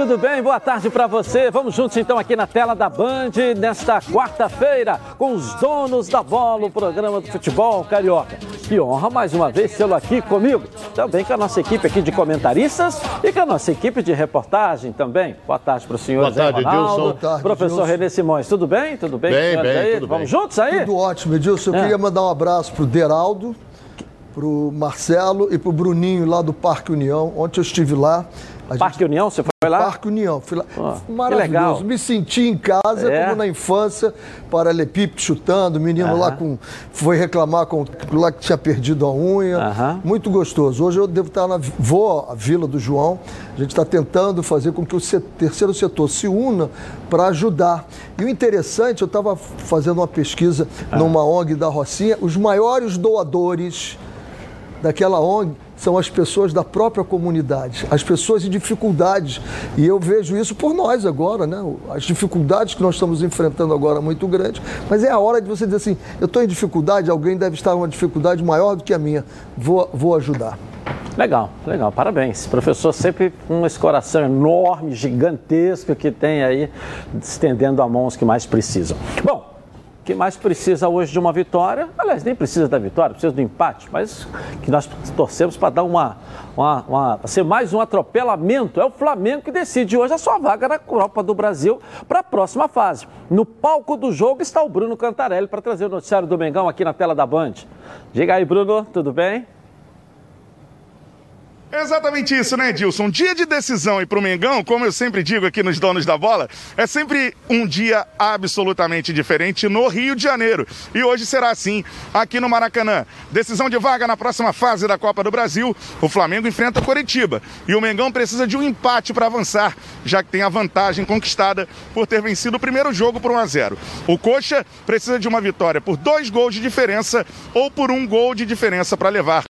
tudo bem? Boa tarde para você. Vamos juntos então aqui na tela da Band nesta quarta-feira com os donos da bola, o programa do futebol carioca. Que honra mais uma vez tê-lo aqui comigo. Também com a nossa equipe aqui de comentaristas e com a nossa equipe de reportagem também. Boa tarde para o senhor Boa tarde, Ronaldo. Boa tarde, Professor Renê Simões, tudo bem? Tudo bem? Bem, bem, aí? tudo Vamos bem. juntos aí? Tudo ótimo, Edilson. Eu É. queria mandar um abraço pro Deraldo, pro Marcelo e pro Bruninho lá do Parque União. Ontem eu estive lá. A Parque União, você foi lá? Parque União. Fui lá. Ah, Maravilhoso. Me senti em casa, É? como na infância, paralelepípedo chutando, o menino lá Aham. com. Foi reclamar com lá que tinha perdido a unha. Aham. Muito gostoso. Hoje eu devo estar na. Vou à Vila do João. A gente está tentando fazer com que o terceiro setor se una para ajudar. E o interessante, eu estava fazendo uma pesquisa Ah. numa ONG da Rocinha, os maiores doadores daquela ONG são as pessoas da própria comunidade, as pessoas em dificuldades. E eu vejo isso por nós agora, né? As dificuldades que nós estamos enfrentando agora muito grandes. Mas é a hora de você dizer assim: eu estou em dificuldade, alguém deve estar em uma dificuldade maior do que a minha, vou, vou ajudar. Legal, legal, parabéns. Professor sempre com esse coração enorme, gigantesco que tem aí, estendendo a mão aos que mais precisam. Bom, que mais precisa hoje de uma vitória, aliás, nem precisa da vitória, precisa do empate, mas que nós torcemos para dar uma, uma, uma ser mais um atropelamento. É o Flamengo que decide hoje a sua vaga na Copa do Brasil para a próxima fase. No palco do jogo está o Bruno Cantarelli para trazer o noticiário do Mengão aqui na tela da Band. Diga aí, Bruno, tudo bem? Exatamente isso, né, Edilson? Um dia de decisão e pro Mengão, como eu sempre digo aqui nos Donos da Bola, é sempre um dia absolutamente diferente no Rio de Janeiro. E hoje será assim aqui no Maracanã. Decisão de vaga na próxima fase da Copa do Brasil. O Flamengo enfrenta o Coritiba. E o Mengão precisa de um empate para avançar, já que tem a vantagem conquistada por ter vencido o primeiro jogo por 1 a 0. O Coxa precisa de uma vitória por dois gols de diferença ou por um gol de diferença para levar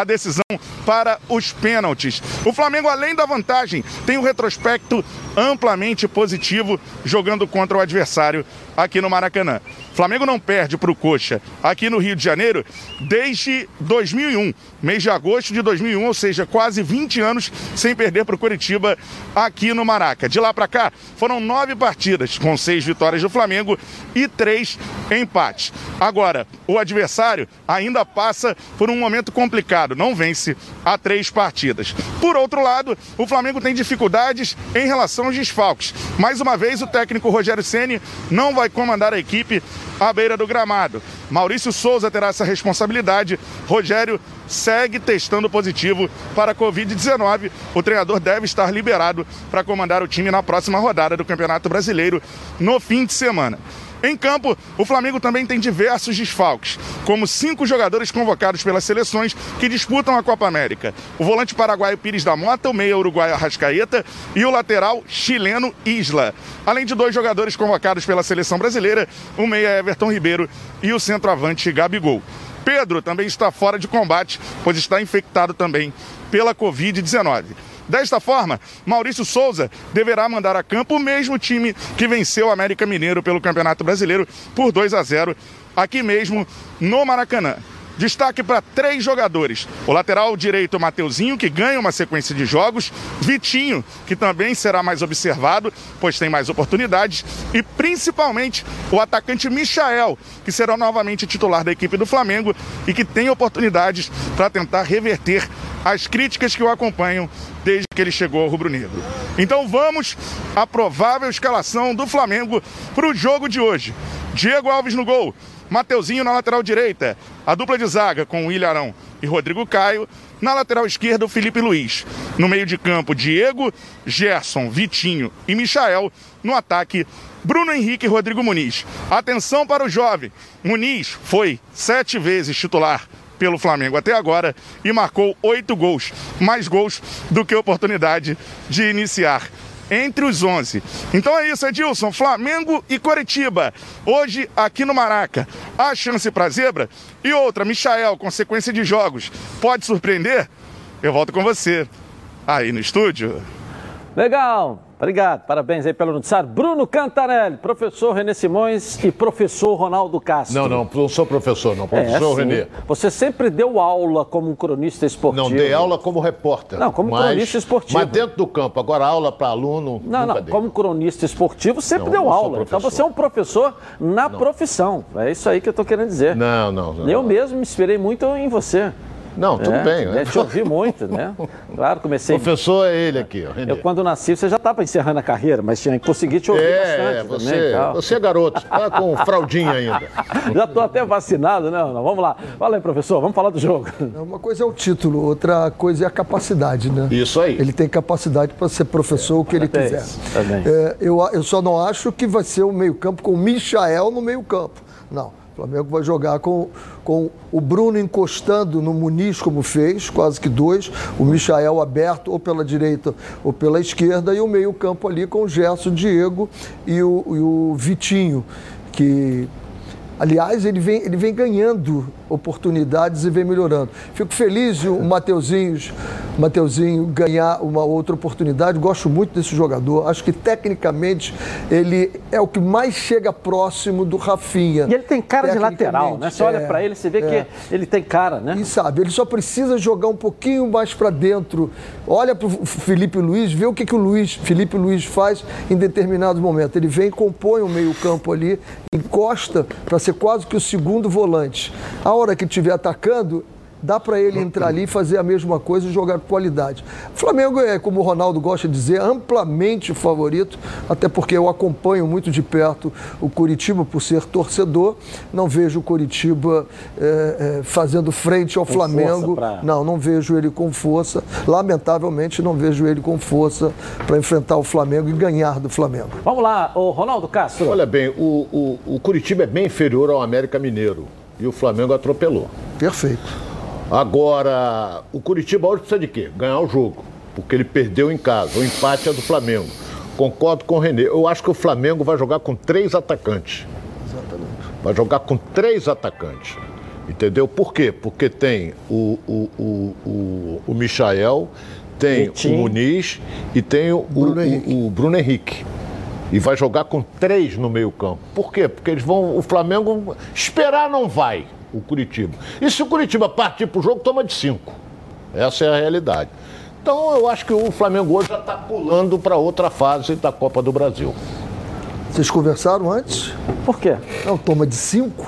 a decisão para os pênaltis. O Flamengo, além da vantagem, tem um retrospecto amplamente positivo jogando contra o adversário aqui no Maracanã. Flamengo não perde para o Coxa aqui no Rio de Janeiro desde 2001, mês de agosto de 2001, ou seja, quase 20 anos sem perder para o Curitiba aqui no Maraca. De lá para cá, foram nove partidas, com seis vitórias do Flamengo e três empates. Agora, o adversário ainda passa por um momento complicado, não vence há três partidas. Por outro lado, o Flamengo tem dificuldades em relação aos desfalques. Mais uma vez, o técnico Rogério Ceni não vai comandar a equipe à beira do gramado. Maurício Souza terá essa responsabilidade. Rogério segue testando positivo para a Covid-19. O treinador deve estar liberado para comandar o time na próxima rodada do Campeonato Brasileiro no fim de semana. Em campo, o Flamengo também tem diversos desfalques, como cinco jogadores convocados pelas seleções que disputam a Copa América. O volante paraguaio Pires da Mota, o meia uruguaio Arrascaeta e o lateral chileno Isla. Além de dois jogadores convocados pela seleção brasileira, o meia Everton Ribeiro e o centroavante Gabigol. Pedro também está fora de combate, pois está infectado também pela Covid-19. Desta forma, Maurício Souza deverá mandar a campo o mesmo time que venceu o América Mineiro pelo Campeonato Brasileiro por 2 a 0 aqui mesmo no Maracanã. Destaque para três jogadores: o lateral direito Mateuzinho, que ganha uma sequência de jogos, Vitinho, que também será mais observado, pois tem mais oportunidades, e principalmente o atacante Michael, que será novamente titular da equipe do Flamengo e que tem oportunidades para tentar reverter as críticas que o acompanham desde que ele chegou ao Rubro Negro. Então vamos à provável escalação do Flamengo para o jogo de hoje. Diego Alves no gol, Mateuzinho na lateral direita, a dupla de zaga com William Arão e Rodrigo Caio, na lateral esquerda o Felipe Luiz. No meio de campo, Diego, Gerson, Vitinho e Michael. No ataque, Bruno Henrique e Rodrigo Muniz. Atenção para o jovem. Muniz foi sete vezes titular pelo Flamengo até agora e marcou oito gols, mais gols do que oportunidade de iniciar entre os 11. Então é isso, Edilson. Flamengo e Coritiba. Hoje, aqui no Maraca. A chance para zebra. E outra, Michael, com sequência de jogos. Pode surpreender? Eu volto com você. Aí no estúdio. Legal. Obrigado, parabéns aí pelo noticiário. Bruno Cantarelli, professor Renê Simões e professor Ronaldo Castro. Não, não, não sou professor, não, professor é, Renê. Você sempre deu aula como cronista esportivo. Não, dei aula como repórter. Não, como mas, cronista esportivo. Mas dentro do campo, agora aula para aluno. Não, não, dei. como cronista esportivo sempre não, deu aula. Então você é um professor na não. profissão. É isso aí que eu estou querendo dizer. Não, não, não. Eu mesmo me inspirei muito em você. Não, tudo é, bem. Né? Te ouvi muito, né? Claro, comecei. O professor é ele aqui, ó. Eu, quando nasci, você já estava encerrando a carreira, mas tinha que conseguir te ouvir é, bastante. Você, também, você é garoto, está com fraldinha ainda. já estou até vacinado, né? Vamos lá. Fala aí, professor, vamos falar do jogo. Uma coisa é o título, outra coisa é a capacidade, né? Isso aí. Ele tem capacidade para ser professor o que ele quiser. É, eu, eu só não acho que vai ser o meio-campo com o Michael no meio-campo. Não. O Flamengo vai jogar com, com o Bruno encostando no Muniz, como fez, quase que dois, o Michael aberto ou pela direita ou pela esquerda, e o meio-campo ali com o Gerson, Diego e o, e o Vitinho, que Aliás, ele vem, ele vem ganhando oportunidades e vem melhorando. Fico feliz de o Mateuzinho, Mateuzinho ganhar uma outra oportunidade. Gosto muito desse jogador. Acho que tecnicamente ele é o que mais chega próximo do Rafinha. E ele tem cara de lateral, né? Você é, olha para ele, você vê é. que ele tem cara, né? E sabe, ele só precisa jogar um pouquinho mais para dentro. Olha para o Felipe Luiz, vê o que, que o Luiz, Felipe Luiz faz em determinado momento. Ele vem, compõe o meio-campo ali, encosta para ser quase que o segundo volante. A hora que estiver atacando, dá para ele entrar ali e fazer a mesma coisa e jogar qualidade. O Flamengo é, como o Ronaldo gosta de dizer, amplamente favorito, até porque eu acompanho muito de perto o Curitiba por ser torcedor. Não vejo o Curitiba é, é, fazendo frente ao com Flamengo. Pra... Não, não vejo ele com força. Lamentavelmente, não vejo ele com força para enfrentar o Flamengo e ganhar do Flamengo. Vamos lá, o Ronaldo Castro. Olha bem, o, o, o Curitiba é bem inferior ao América Mineiro e o Flamengo atropelou. Perfeito. Agora, o Curitiba hoje precisa de quê? Ganhar o jogo, porque ele perdeu em casa. O empate é do Flamengo. Concordo com o Renê. Eu acho que o Flamengo vai jogar com três atacantes. Exatamente. Vai jogar com três atacantes. Entendeu? Por quê? Porque tem o, o, o, o, o Michael, tem o Muniz e tem o Bruno, o, o Bruno Henrique e vai jogar com três no meio-campo. Por quê? Porque eles vão. O Flamengo esperar não vai o Curitiba. E se o Curitiba partir para o jogo, toma de cinco. Essa é a realidade. Então eu acho que o Flamengo hoje já está pulando para outra fase da Copa do Brasil. Vocês conversaram antes? Por quê? Não, toma de cinco.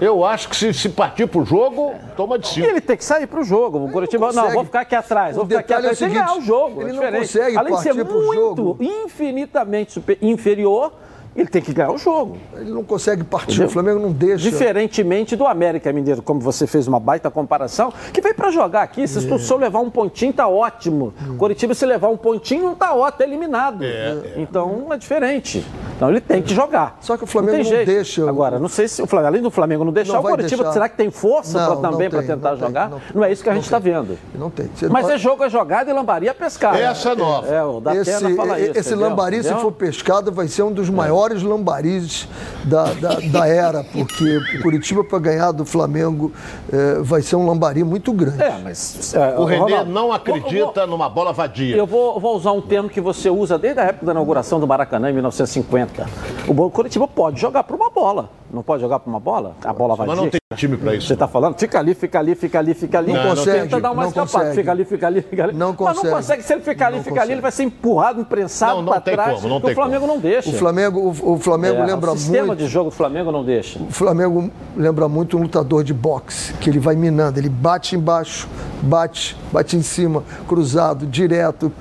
Eu acho que se, se partir pro jogo, toma de cinco. Ele tem que sair pro jogo. O Curitiba, não, não, vou ficar aqui atrás, o vou ficar aqui atrás. É o seguinte, tem que ganhar o jogo. Ele é não consegue Além de ser muito, jogo. infinitamente super, inferior ele tem que ganhar o jogo. Ele não consegue partir, Entendeu? o Flamengo não deixa. Diferentemente do América Mineiro, como você fez uma baita comparação, que veio para jogar aqui. Se é. o levar um pontinho, tá ótimo. Hum. Curitiba, se levar um pontinho, não tá ótimo, tá eliminado. É, é. Então é diferente. Então ele tem que jogar. Só que o Flamengo não, não deixa. Agora, não sei se o Flamengo, além do Flamengo não deixar, não o Curitiba, deixar. será que tem força para também para tentar jogar? Não, não, é isso que a gente está vendo. Não tem. Mas pode... é jogo, é jogada e lambaria pescar. Essa é nova. É, o da esse, fala isso. Esse lambari, se for pescado, vai ser um dos maiores lambaris da, da, da era, porque o Curitiba, para ganhar do Flamengo, é, vai ser um lambari muito grande. É, mas. É, o Renê Ronaldo, não acredita vou, numa bola vadia. Eu vou, vou usar um termo que você usa desde a época da inauguração do Maracanã, em 1950. O Curitiba pode jogar por uma bola. Não pode jogar por uma bola? A bola vadia. Mas não tem time para isso. Você está falando? Fica ali, fica ali, fica ali, fica ali. Não, não consegue. Tenta dar uma não escapada. Consegue. Fica ali, fica ali, fica ali. Não consegue. Mas não consegue. Se ele ficar ali, fica ali, ele vai ser empurrado, imprensado para trás. Como, não tem o Flamengo como. não deixa. O Flamengo, o, o Flamengo é, lembra muito. O sistema de jogo do Flamengo não deixa. O Flamengo lembra muito um lutador de boxe, que ele vai minando. Ele bate embaixo, bate, bate em cima, cruzado, direto,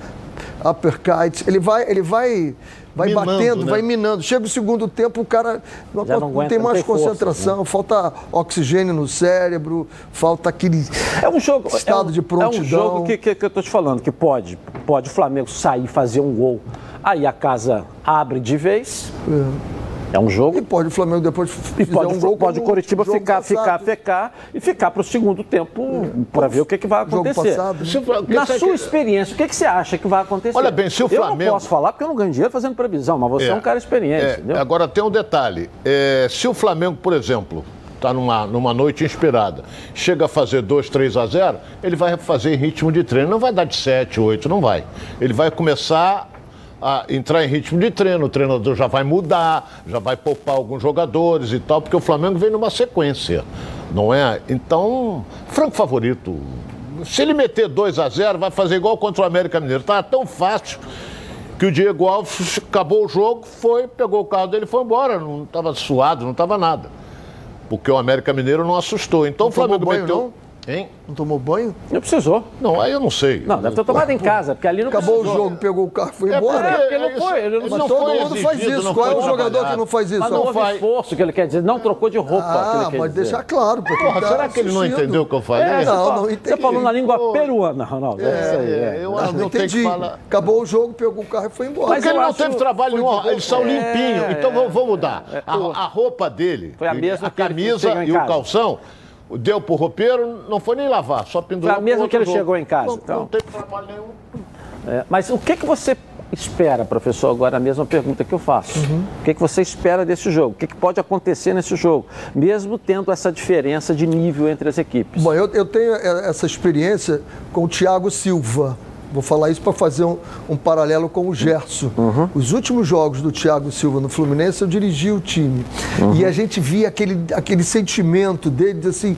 uppercut. Ele vai, ele vai vai minando, batendo, né? vai minando. Chega o segundo tempo, o cara não, não, aguenta, tem mais tem concentração, força, né? falta oxigênio no cérebro, falta aquele é um jogo, estado é um, de prontidão. É um jogo que, que, que eu estou te falando, que pode, pode o Flamengo sair e fazer um gol. Aí a casa abre de vez. É. É um jogo. E pode o Flamengo depois e pode, um gol pode o Coritiba ficar, ficar, ficar e ficar para o segundo tempo é. para ver o que, que vai acontecer. Passado, né? Na sua experiência, o que, que você acha que vai acontecer? Olha bem, se o Flamengo. Eu não posso falar porque eu não ganho dinheiro fazendo previsão, mas você é, é um cara experiente. É, agora tem um detalhe. É, se o Flamengo, por exemplo, está numa, numa noite inspirada, chega a fazer 2, 3 a 0, ele vai fazer em ritmo de treino. Não vai dar de 7, 8, não vai. Ele vai começar a entrar em ritmo de treino, o treinador já vai mudar, já vai poupar alguns jogadores e tal, porque o Flamengo vem numa sequência, não é? Então, franco favorito. Se ele meter 2 a 0 vai fazer igual contra o América Mineiro. Tá tão fácil que o Diego Alves acabou o jogo, foi, pegou o carro dele e foi embora. Não estava suado, não estava nada. Porque o América Mineiro não assustou. Então não o Flamengo banho, meteu. Não? Hein? Não tomou banho? Não precisou. Não, aí eu não sei. Não, deve ter tomado em casa, porque ali não Acabou precisou. o jogo, pegou o carro e foi embora. É, porque ele não foi. Ele não, Mas não todo foi mundo faz isso. Qual é o jogador trabalhado. que não faz isso? Mas não não houve faz. esforço, que ele quer dizer. Não trocou de roupa, que Ah, ele quer mas deixar claro. Porque Porra, tá será que ele não entendeu o que eu falei? É, você Não, não Você entendi. falou na língua Pô. peruana, Ronaldo. É, isso aí. é. eu Não, que não não tem entendi. Acabou o jogo, pegou o carro e foi embora. Mas ele não teve trabalho nenhum, eles são É, limpinhos. Então vamos, mudar. É, A, roupa dele, Foi a camisa e o calção, deu pro roupeiro, não foi nem lavar, só pendurou. Foi pro que ele jogo. chegou em casa, Não, então. não teve trabalho nenhum. É, mas o que, que você espera, professor? Agora a mesma pergunta que eu faço. Uhum. O que, que você espera desse jogo? O que, que pode acontecer nesse jogo? Mesmo tendo essa diferença de nível entre as equipes. Bom, eu, eu tenho é, essa experiência com o Thiago Silva. Vou falar isso para fazer um, um paralelo com o Gerson. Os últimos jogos do Thiago Silva no Fluminense, eu dirigi o time. E a gente via aquele, aquele sentimento dele, de assim,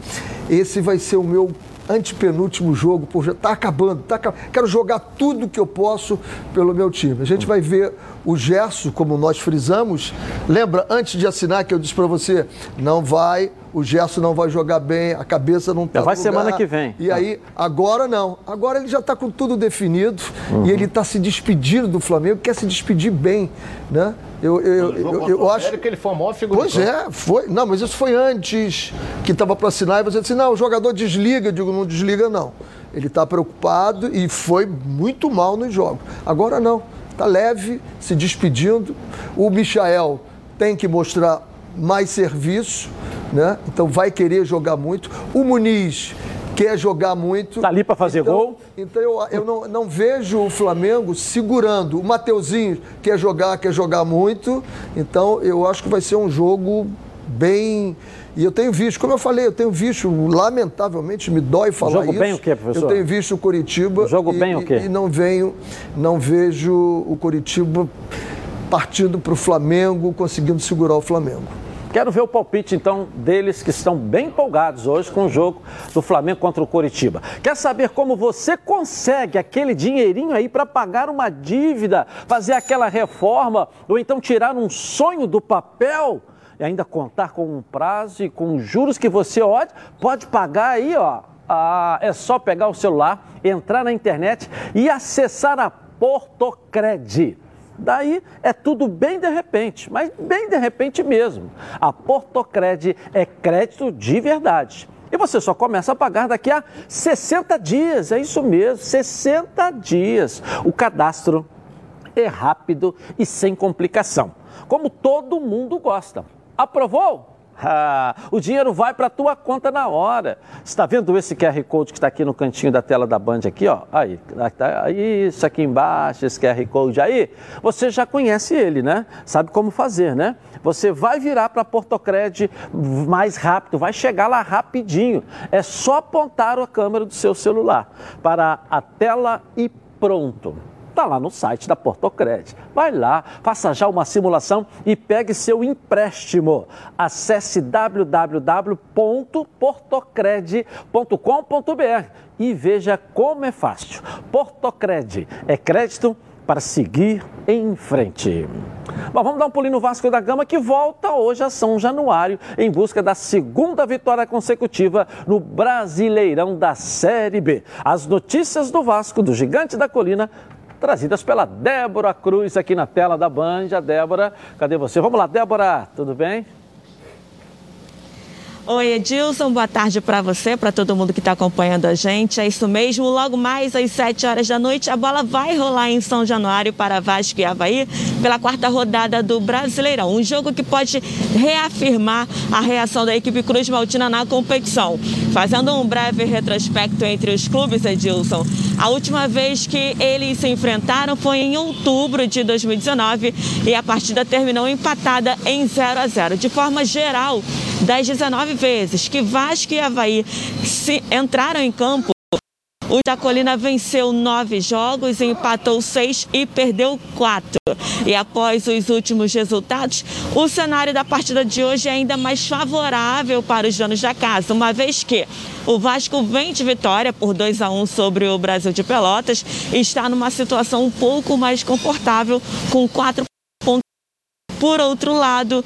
esse vai ser o meu antepenúltimo jogo, pô, já tá acabando, tá acabando. quero jogar tudo que eu posso pelo meu time. A gente vai ver o Gerson, como nós frisamos, lembra, antes de assinar que eu disse para você, não vai, o Gerson não vai jogar bem, a cabeça não tá Já vai lugar. semana que vem. E aí, agora não. Agora ele já está com tudo definido e ele está se despedindo do Flamengo, quer se despedir bem, né? Eu, eu, eu, eu acho. América, ele foi a maior figura Pois é, foi. Não, mas isso foi antes que estava para assinar e você disse, não, o jogador desliga. Eu digo, não desliga, não. Ele está preocupado e foi muito mal nos jogos. Agora não. Está leve, se despedindo. O Michael tem que mostrar mais serviço, né? Então vai querer jogar muito. O Muniz quer jogar muito. Tá ali pra fazer Então- gol. Então eu, eu não, não vejo o Flamengo segurando. O Mateuzinho quer jogar, quer jogar muito. Então eu acho que vai ser um jogo bem. E eu tenho visto, como eu falei, eu tenho visto, lamentavelmente, me dói falar jogo isso. bem o quê, professor? Eu tenho visto o Coritiba. O jogo e, bem o quê? E, não venho, não vejo o Coritiba partindo para o Flamengo, conseguindo segurar o Flamengo. Quero ver o palpite, então, deles que estão bem empolgados hoje com o jogo do Flamengo contra o Coritiba. Quer saber como você consegue aquele dinheirinho aí para pagar uma dívida, fazer aquela reforma ou então tirar um sonho do papel? E ainda contar com um prazo e com juros que você pode, pode pagar aí, ó. Ah, é só pegar o celular, entrar na internet e acessar a Portocred. Daí é tudo bem de repente, mas bem de repente mesmo. A Portocred é crédito de verdade. E você só começa a pagar daqui a 60 dias, é isso mesmo, 60 dias. O cadastro é rápido e sem complicação, como todo mundo gosta. Aprovou? O dinheiro vai para a tua conta na hora. Está vendo esse QR Code que está aqui no cantinho da tela da Band aqui, ó? Aí, tá, isso aqui embaixo, esse QR Code aí. Você já conhece ele, né? Sabe como fazer, né? Você vai virar para Portocred mais rápido, vai chegar lá rapidinho. É só apontar a câmera do seu celular para a tela e pronto. Está lá no site da Portocred. Vai lá, faça já uma simulação e pegue seu empréstimo. Acesse www.portocred.com.br e veja como é fácil. Portocred é crédito para seguir em frente. Bom, vamos dar um pulinho no Vasco da Gama que volta hoje a São Januário em busca da segunda vitória consecutiva no Brasileirão da Série B. As notícias do Vasco, do Gigante da Colina, trazidas pela Débora Cruz aqui na tela da Band. A Débora, cadê você? Vamos lá, Débora, tudo bem? Oi, Edilson, boa tarde para você, para todo mundo que está acompanhando a gente. É isso mesmo, logo mais às 7 horas da noite, a bola vai rolar em São Januário para Vasco e Havaí pela quarta rodada do Brasileirão. Um jogo que pode reafirmar a reação da equipe Cruz Maltina na competição. Fazendo um breve retrospecto entre os clubes, Edilson, a última vez que eles se enfrentaram foi em outubro de 2019 e a partida terminou empatada em 0 a 0. De forma geral, das 19 vezes que Vasco e Havaí se entraram em campo, o Jacolina venceu nove jogos, empatou seis e perdeu quatro. E após os últimos resultados, o cenário da partida de hoje é ainda mais favorável para os donos da casa, uma vez que o Vasco vem de vitória por 2 a 1 sobre o Brasil de Pelotas e está numa situação um pouco mais confortável com quatro pontos. Por outro lado,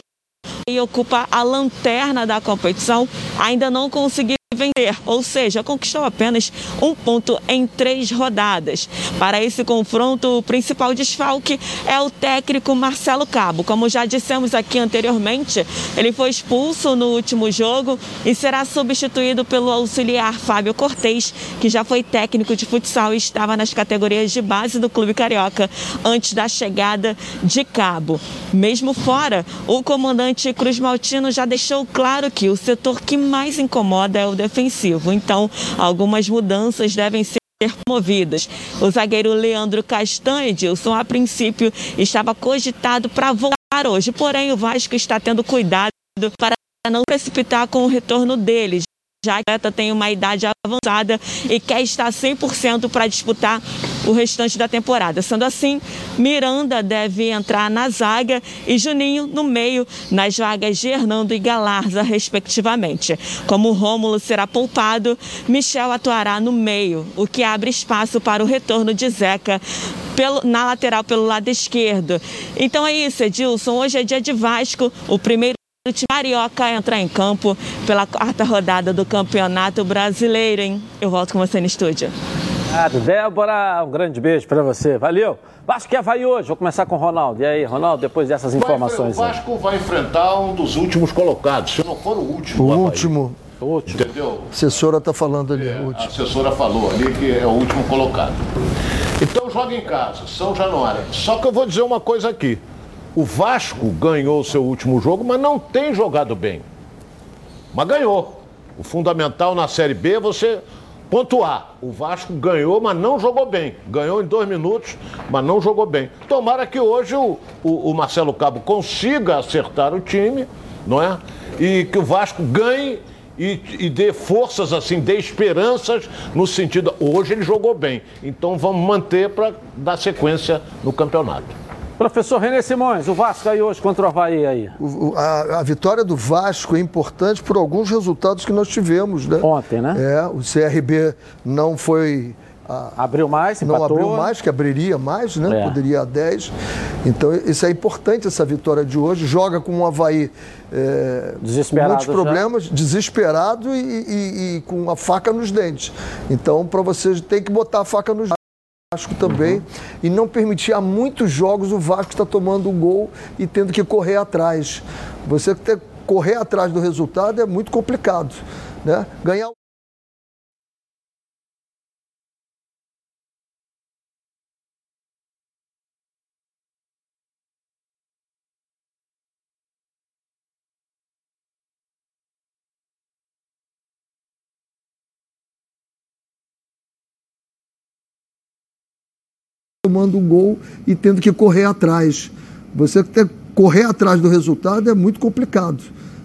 e ocupa a lanterna da competição, ainda não conseguiu vencer, ou seja, conquistou apenas um ponto em três rodadas. Para esse confronto, o principal desfalque é o técnico Marcelo Cabo. Como já dissemos aqui anteriormente, ele foi expulso no último jogo e será substituído pelo auxiliar Fábio Cortez, que já foi técnico de futsal e estava nas categorias de base do Clube Carioca antes da chegada de Cabo. Mesmo fora, o comandante Cruz Maltino já deixou claro que o setor que mais incomoda é o defensivo. Então, algumas mudanças devem ser promovidas. O zagueiro Leandro Castanho, Edilson, a princípio estava cogitado para voltar hoje, porém o Vasco está tendo cuidado para não precipitar com o retorno deles já que atleta tem uma idade avançada e quer estar 100% para disputar o restante da temporada. Sendo assim, Miranda deve entrar na zaga e Juninho no meio, nas vagas de Hernando e Galarza, respectivamente. Como Rômulo será poupado, Michel atuará no meio, o que abre espaço para o retorno de Zeca pelo, na lateral pelo lado esquerdo. Então é isso, Edilson. Hoje é dia de Vasco, o primeiro o time carioca entra em campo pela quarta rodada do Campeonato Brasileiro, hein? Eu volto com você no estúdio. Obrigado, Débora. Um grande beijo para você. Valeu. Vasco que vai hoje. Vou começar com o Ronaldo. E aí, Ronaldo, depois dessas informações. Vai, o Vasco aí. vai enfrentar um dos últimos colocados, se não for o último. O último. O último. Entendeu? A assessora está falando ali. É, a assessora falou ali que é o último colocado. Então joga em casa, São Januário. Só que eu vou dizer uma coisa aqui. O Vasco ganhou o seu último jogo, mas não tem jogado bem. Mas ganhou. O fundamental na Série B é você pontuar. O Vasco ganhou, mas não jogou bem. Ganhou em dois minutos, mas não jogou bem. Tomara que hoje o, o, o Marcelo Cabo consiga acertar o time, não é? E que o Vasco ganhe e, e, dê forças assim, dê esperanças no sentido. Hoje ele jogou bem, então vamos manter para dar sequência no campeonato. Professor René Simões, o Vasco aí hoje contra o Havaí aí. O, a, a, vitória do Vasco é importante por alguns resultados que nós tivemos, né? Ontem, né? É, o CRB não foi. A, abriu mais, Não empatou. abriu mais, que abriria mais, né? É. Poderia a 10. Então, isso é importante, essa vitória de hoje. Joga com o Havaí é, desesperado com muitos problemas, já. desesperado e, e, e, com a faca nos dentes. Então, para você, tem que botar a faca nos dentes. Vasco também, uhum. e não permitir há muitos jogos o Vasco está tomando um gol e tendo que correr atrás. Você ter correr atrás do resultado é muito complicado, né? Ganhar tomando um gol e tendo que correr atrás. Você ter correr atrás do resultado é muito complicado.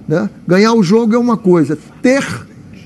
Né? Ganhar o jogo é uma coisa, ter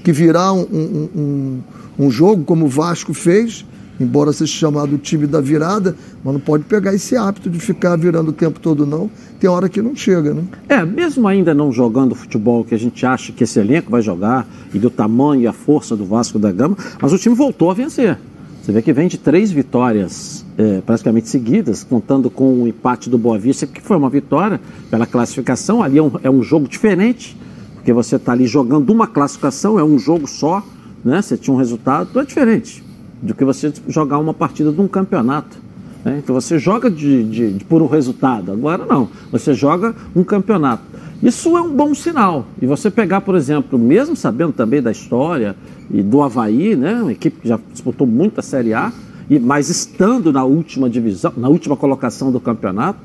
que virar um, um, um, um jogo como o Vasco fez, embora seja chamado time da virada, mas não pode pegar esse hábito de ficar virando o tempo todo, não. Tem hora que não chega, né? É, mesmo ainda não jogando futebol que a gente acha que esse elenco vai jogar, e do tamanho e a força do Vasco da Gama, mas o time voltou a vencer. Você vê que vem de três vitórias é, praticamente seguidas, contando com o empate do Boa Vista, que foi uma vitória pela classificação. Ali é um, é um jogo diferente, porque você está ali jogando uma classificação, é um jogo só, né? Você tinha um resultado, é diferente do que você jogar uma partida de um campeonato. Né? Então você joga de, de, de, por um resultado, agora não, você joga um campeonato. Isso é um bom sinal. E você pegar, por exemplo, mesmo sabendo também da história e do Havaí, né, uma equipe que já disputou muito a Série A, e, mas estando na última divisão, na última colocação do campeonato,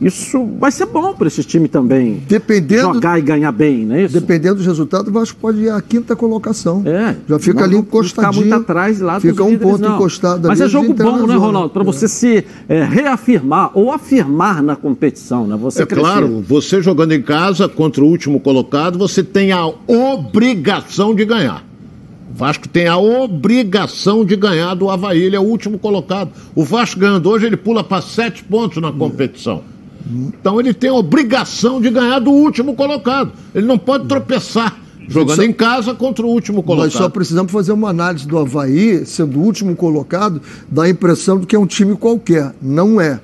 isso vai ser bom para esse time também. Dependendo, jogar e ganhar bem, não é isso? Dependendo dos resultados, o Vasco pode ir à quinta colocação. É. Já fica ali encostadinho. Ficar muito atrás lá Fica um ponto não. encostado Mas é jogo bom, né, Ronaldo? Para é. você se é, reafirmar ou afirmar na competição, né? Você é crescer. claro, você jogando em casa contra o último colocado, você tem a obrigação de ganhar. O Vasco tem a obrigação de ganhar do Havaí, ele é o último colocado. O Vasco ganhando hoje, ele pula para sete pontos na competição. Então ele tem a obrigação de ganhar do último colocado. Ele não pode tropeçar jogando só... em casa contra o último colocado. Nós só precisamos fazer uma análise do Havaí, sendo o último colocado, dá a impressão de que é um time qualquer. Não é.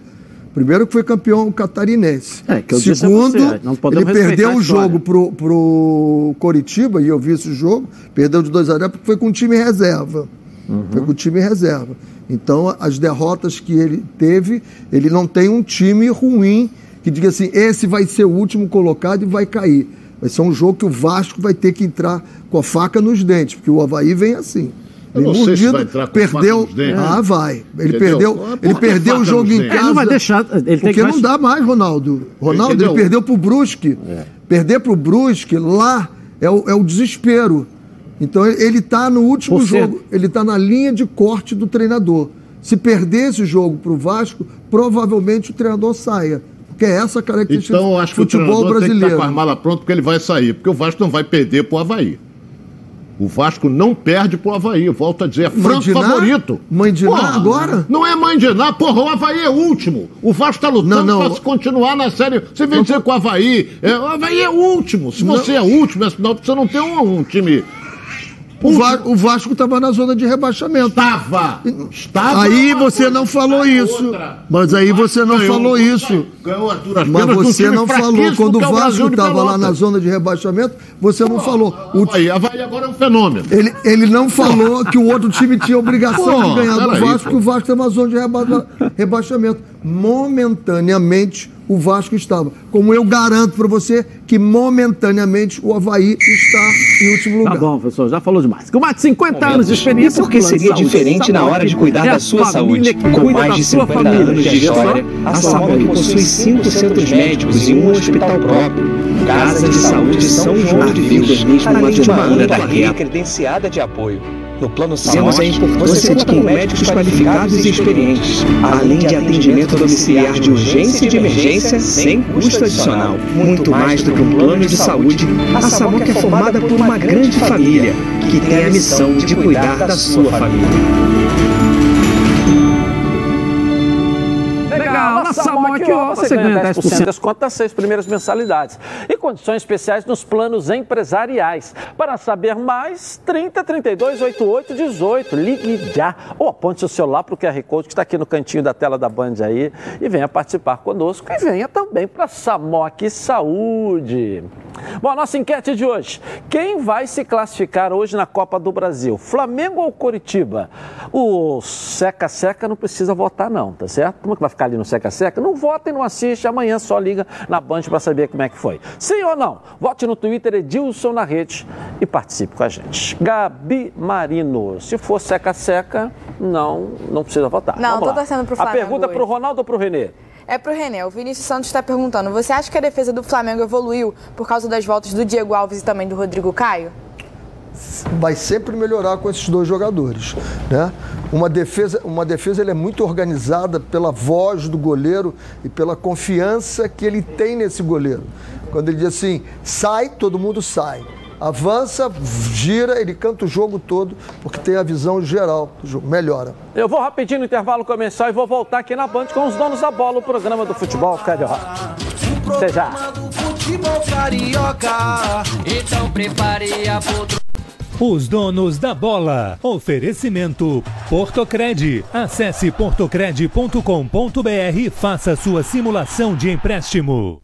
Primeiro que foi campeão catarinense. É, que eu Segundo, ele perdeu o jogo pro, pro Coritiba, e eu vi esse jogo, perdeu de 2 a 0 porque foi com o time reserva. Uhum. Foi com o time reserva. Então, as derrotas que ele teve, ele não tem um time ruim que diga assim, esse vai ser o último colocado e vai cair. Vai ser um jogo que o Vasco vai ter que entrar com a faca nos dentes, porque o Havaí vem assim. Eu não sei se vai entrar com perdeu. Ah, vai. Ele Entendeu? perdeu, ele perdeu o jogo em casa. Ele não vai deixar. Ele porque não dá mais, Ronaldo. Ronaldo, Entendeu? ele perdeu pro Brusque. É. Perder pro Brusque lá é o, é o desespero. Então ele está no último Você... jogo, ele está na linha de corte do treinador. Se perder esse jogo para o Vasco, provavelmente o treinador saia. Porque é essa a característica então, eu acho que o treinador brasileiro. tem que estar com a mala pronta porque ele vai sair. Porque o Vasco não vai perder para o Havaí. O Vasco não perde pro Havaí, volto a dizer, é franco favorito. Mandiná porra, agora? Não é Mandiná, porra, o Havaí é último. O Vasco tá lutando não, não. pra continuar na série. Você vem não, dizer que o Havaí, é, o Havaí é último. Se você é último, é sinal que você não tem um, um time o, Va o Vasco estava na zona de rebaixamento. Estava! Estava aí você não falou isso. Mas aí você não falou isso. Mas você não falou. Quando o é Vasco estava lá na zona de rebaixamento, você não falou. O... Aí, Havaí agora é um fenômeno. Ele, ele não falou que o outro time tinha obrigação de ganhar do Vasco, porque o Vasco estava na zona de reba rebaixamento. Momentaneamente, o Vasco estava. Como eu garanto para você que momentaneamente o Havaí está em último lugar. Tá bom, professor, já falou demais. Com mais de 50 anos de experiência. Porque seria diferente na hora de cuidar da sua saúde. Com mais de 50 família. anos de história, a Samoc possui cinco centros médicos e um hospital próprio. Casa de Saúde São João de Deus, além de uma ampla rede credenciada de apoio. No plano Temos a importância de ter médicos qualificados e experientes, além de atendimento domiciliar de urgência e de emergência sem custo adicional. Muito mais do que um plano de saúde, a SAMOC é formada por uma grande família que tem a missão de cuidar da sua família. Na Samoc você ganha 10% de desconto nas seis primeiras mensalidades e condições especiais nos planos empresariais. Para saber mais, 30 32 88 18. Ligue já ou aponte seu celular para o QR Code que está aqui no cantinho da tela da Band aí e venha participar conosco e venha também para Samoc Saúde. Bom, a nossa enquete de hoje. Quem vai se classificar hoje na Copa do Brasil? Flamengo ou Coritiba? O Seca Seca não precisa votar não, tá certo? Como é que vai ficar ali no Seca Seca? Não votem, não assiste, amanhã só liga na Band para saber como é que foi. Sim ou não? Vote no Twitter Edilson na rede e participe com a gente. Gabi Marino, se for Seca Seca, não, não precisa votar. Não, tô torcendo pro Flamengo. A pergunta para o Ronaldo ou para o Renê? É pro René. O Vinícius Santos está perguntando: você acha que a defesa do Flamengo evoluiu por causa das voltas do Diego Alves e também do Rodrigo Caio? Vai sempre melhorar com esses dois jogadores, né? Uma defesa, uma defesa ele é muito organizada pela voz do goleiro e pela confiança que ele tem nesse goleiro. Quando ele diz assim, sai, todo mundo sai avança, gira, ele canta o jogo todo, porque tem a visão geral do jogo, melhora. Eu vou rapidinho no intervalo começar e vou voltar aqui na Band com os donos da bola, o programa do futebol carioca. Até já. Então prepare a os donos da bola. Oferecimento Portocred. Acesse portocred.com.br e faça sua simulação de empréstimo.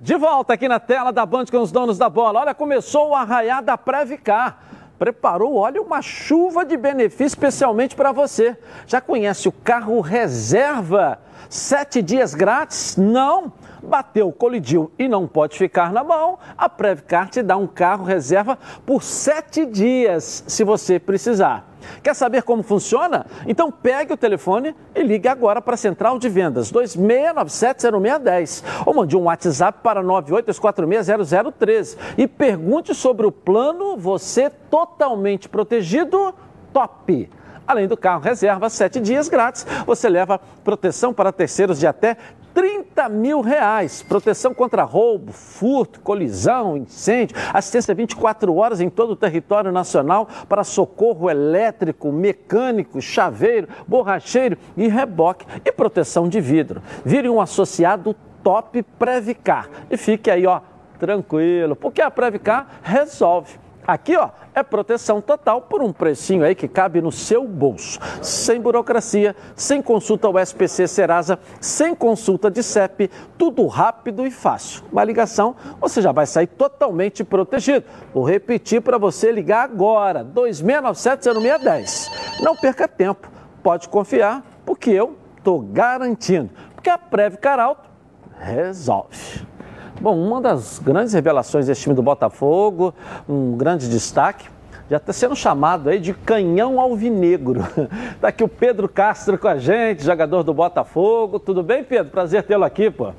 De volta aqui na tela da Band com os donos da bola. Olha, começou o arraiar da Previcar. Preparou, olha, uma chuva de benefício especialmente para você. Já conhece o carro reserva? Sete dias grátis? Não! Bateu, colidiu e não pode ficar na mão, a Previcar te dá um carro reserva por sete dias, se você precisar. Quer saber como funciona? Então pegue o telefone e ligue agora para a Central de Vendas 26970610 ou mande um WhatsApp para 982460013 e pergunte sobre o plano Você Totalmente Protegido Top. Além do carro reserva, sete dias grátis, você leva proteção para terceiros de até 30 mil reais. Proteção contra roubo, furto, colisão, incêndio, assistência 24 horas em todo o território nacional para socorro elétrico, mecânico, chaveiro, borracheiro e reboque e proteção de vidro. Vire um associado top Previcar e fique aí, ó, tranquilo, porque a Previcar resolve. Aqui, ó, é proteção total por um precinho aí que cabe no seu bolso. Sem burocracia, sem consulta ao SPC Serasa, sem consulta de CEP, tudo rápido e fácil. Uma ligação, você já vai sair totalmente protegido. Vou repetir para você ligar agora, 2697-0610. Não perca tempo, pode confiar, porque eu estou garantindo. Porque a Preve Caralto resolve. Bom, uma das grandes revelações desse time do Botafogo, um grande destaque, já está sendo chamado aí de canhão alvinegro. Está aqui o Pedro Castro com a gente, jogador do Botafogo. Tudo bem, Pedro? Prazer tê-lo aqui, pô.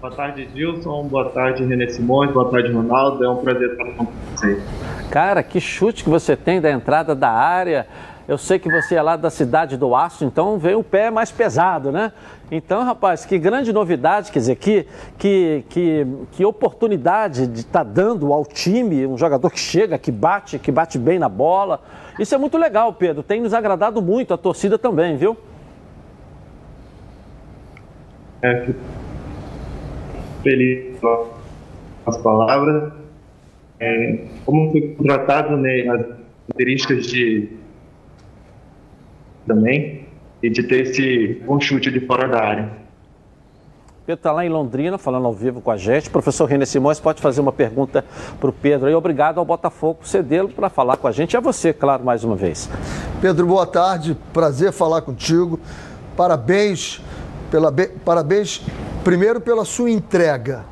Boa tarde, Gilson. Boa tarde, René Simões. Boa tarde, Ronaldo. É um prazer estar com vocês. Cara, que chute que você tem da entrada da área. Eu sei que você é lá da cidade do Aço, então veio o pé mais pesado, né? Então, rapaz, que grande novidade, quer dizer, que, que, que, que oportunidade de estar tá dando ao time, um jogador que chega, que bate, que bate bem na bola. Isso é muito legal, Pedro. Tem nos agradado muito, a torcida também, viu? É, feliz com as palavras. É, como foi contratado, né, as características de também e de ter esse bom chute de fora da área. Pedro está lá em Londrina, falando ao vivo com a gente. Professor René Simões pode fazer uma pergunta para o Pedro aí. Obrigado ao Botafogo cedê-lo para falar com a gente. E a você, claro, mais uma vez. Pedro, boa tarde. Prazer falar contigo. Parabéns, pela, parabéns primeiro pela sua entrega.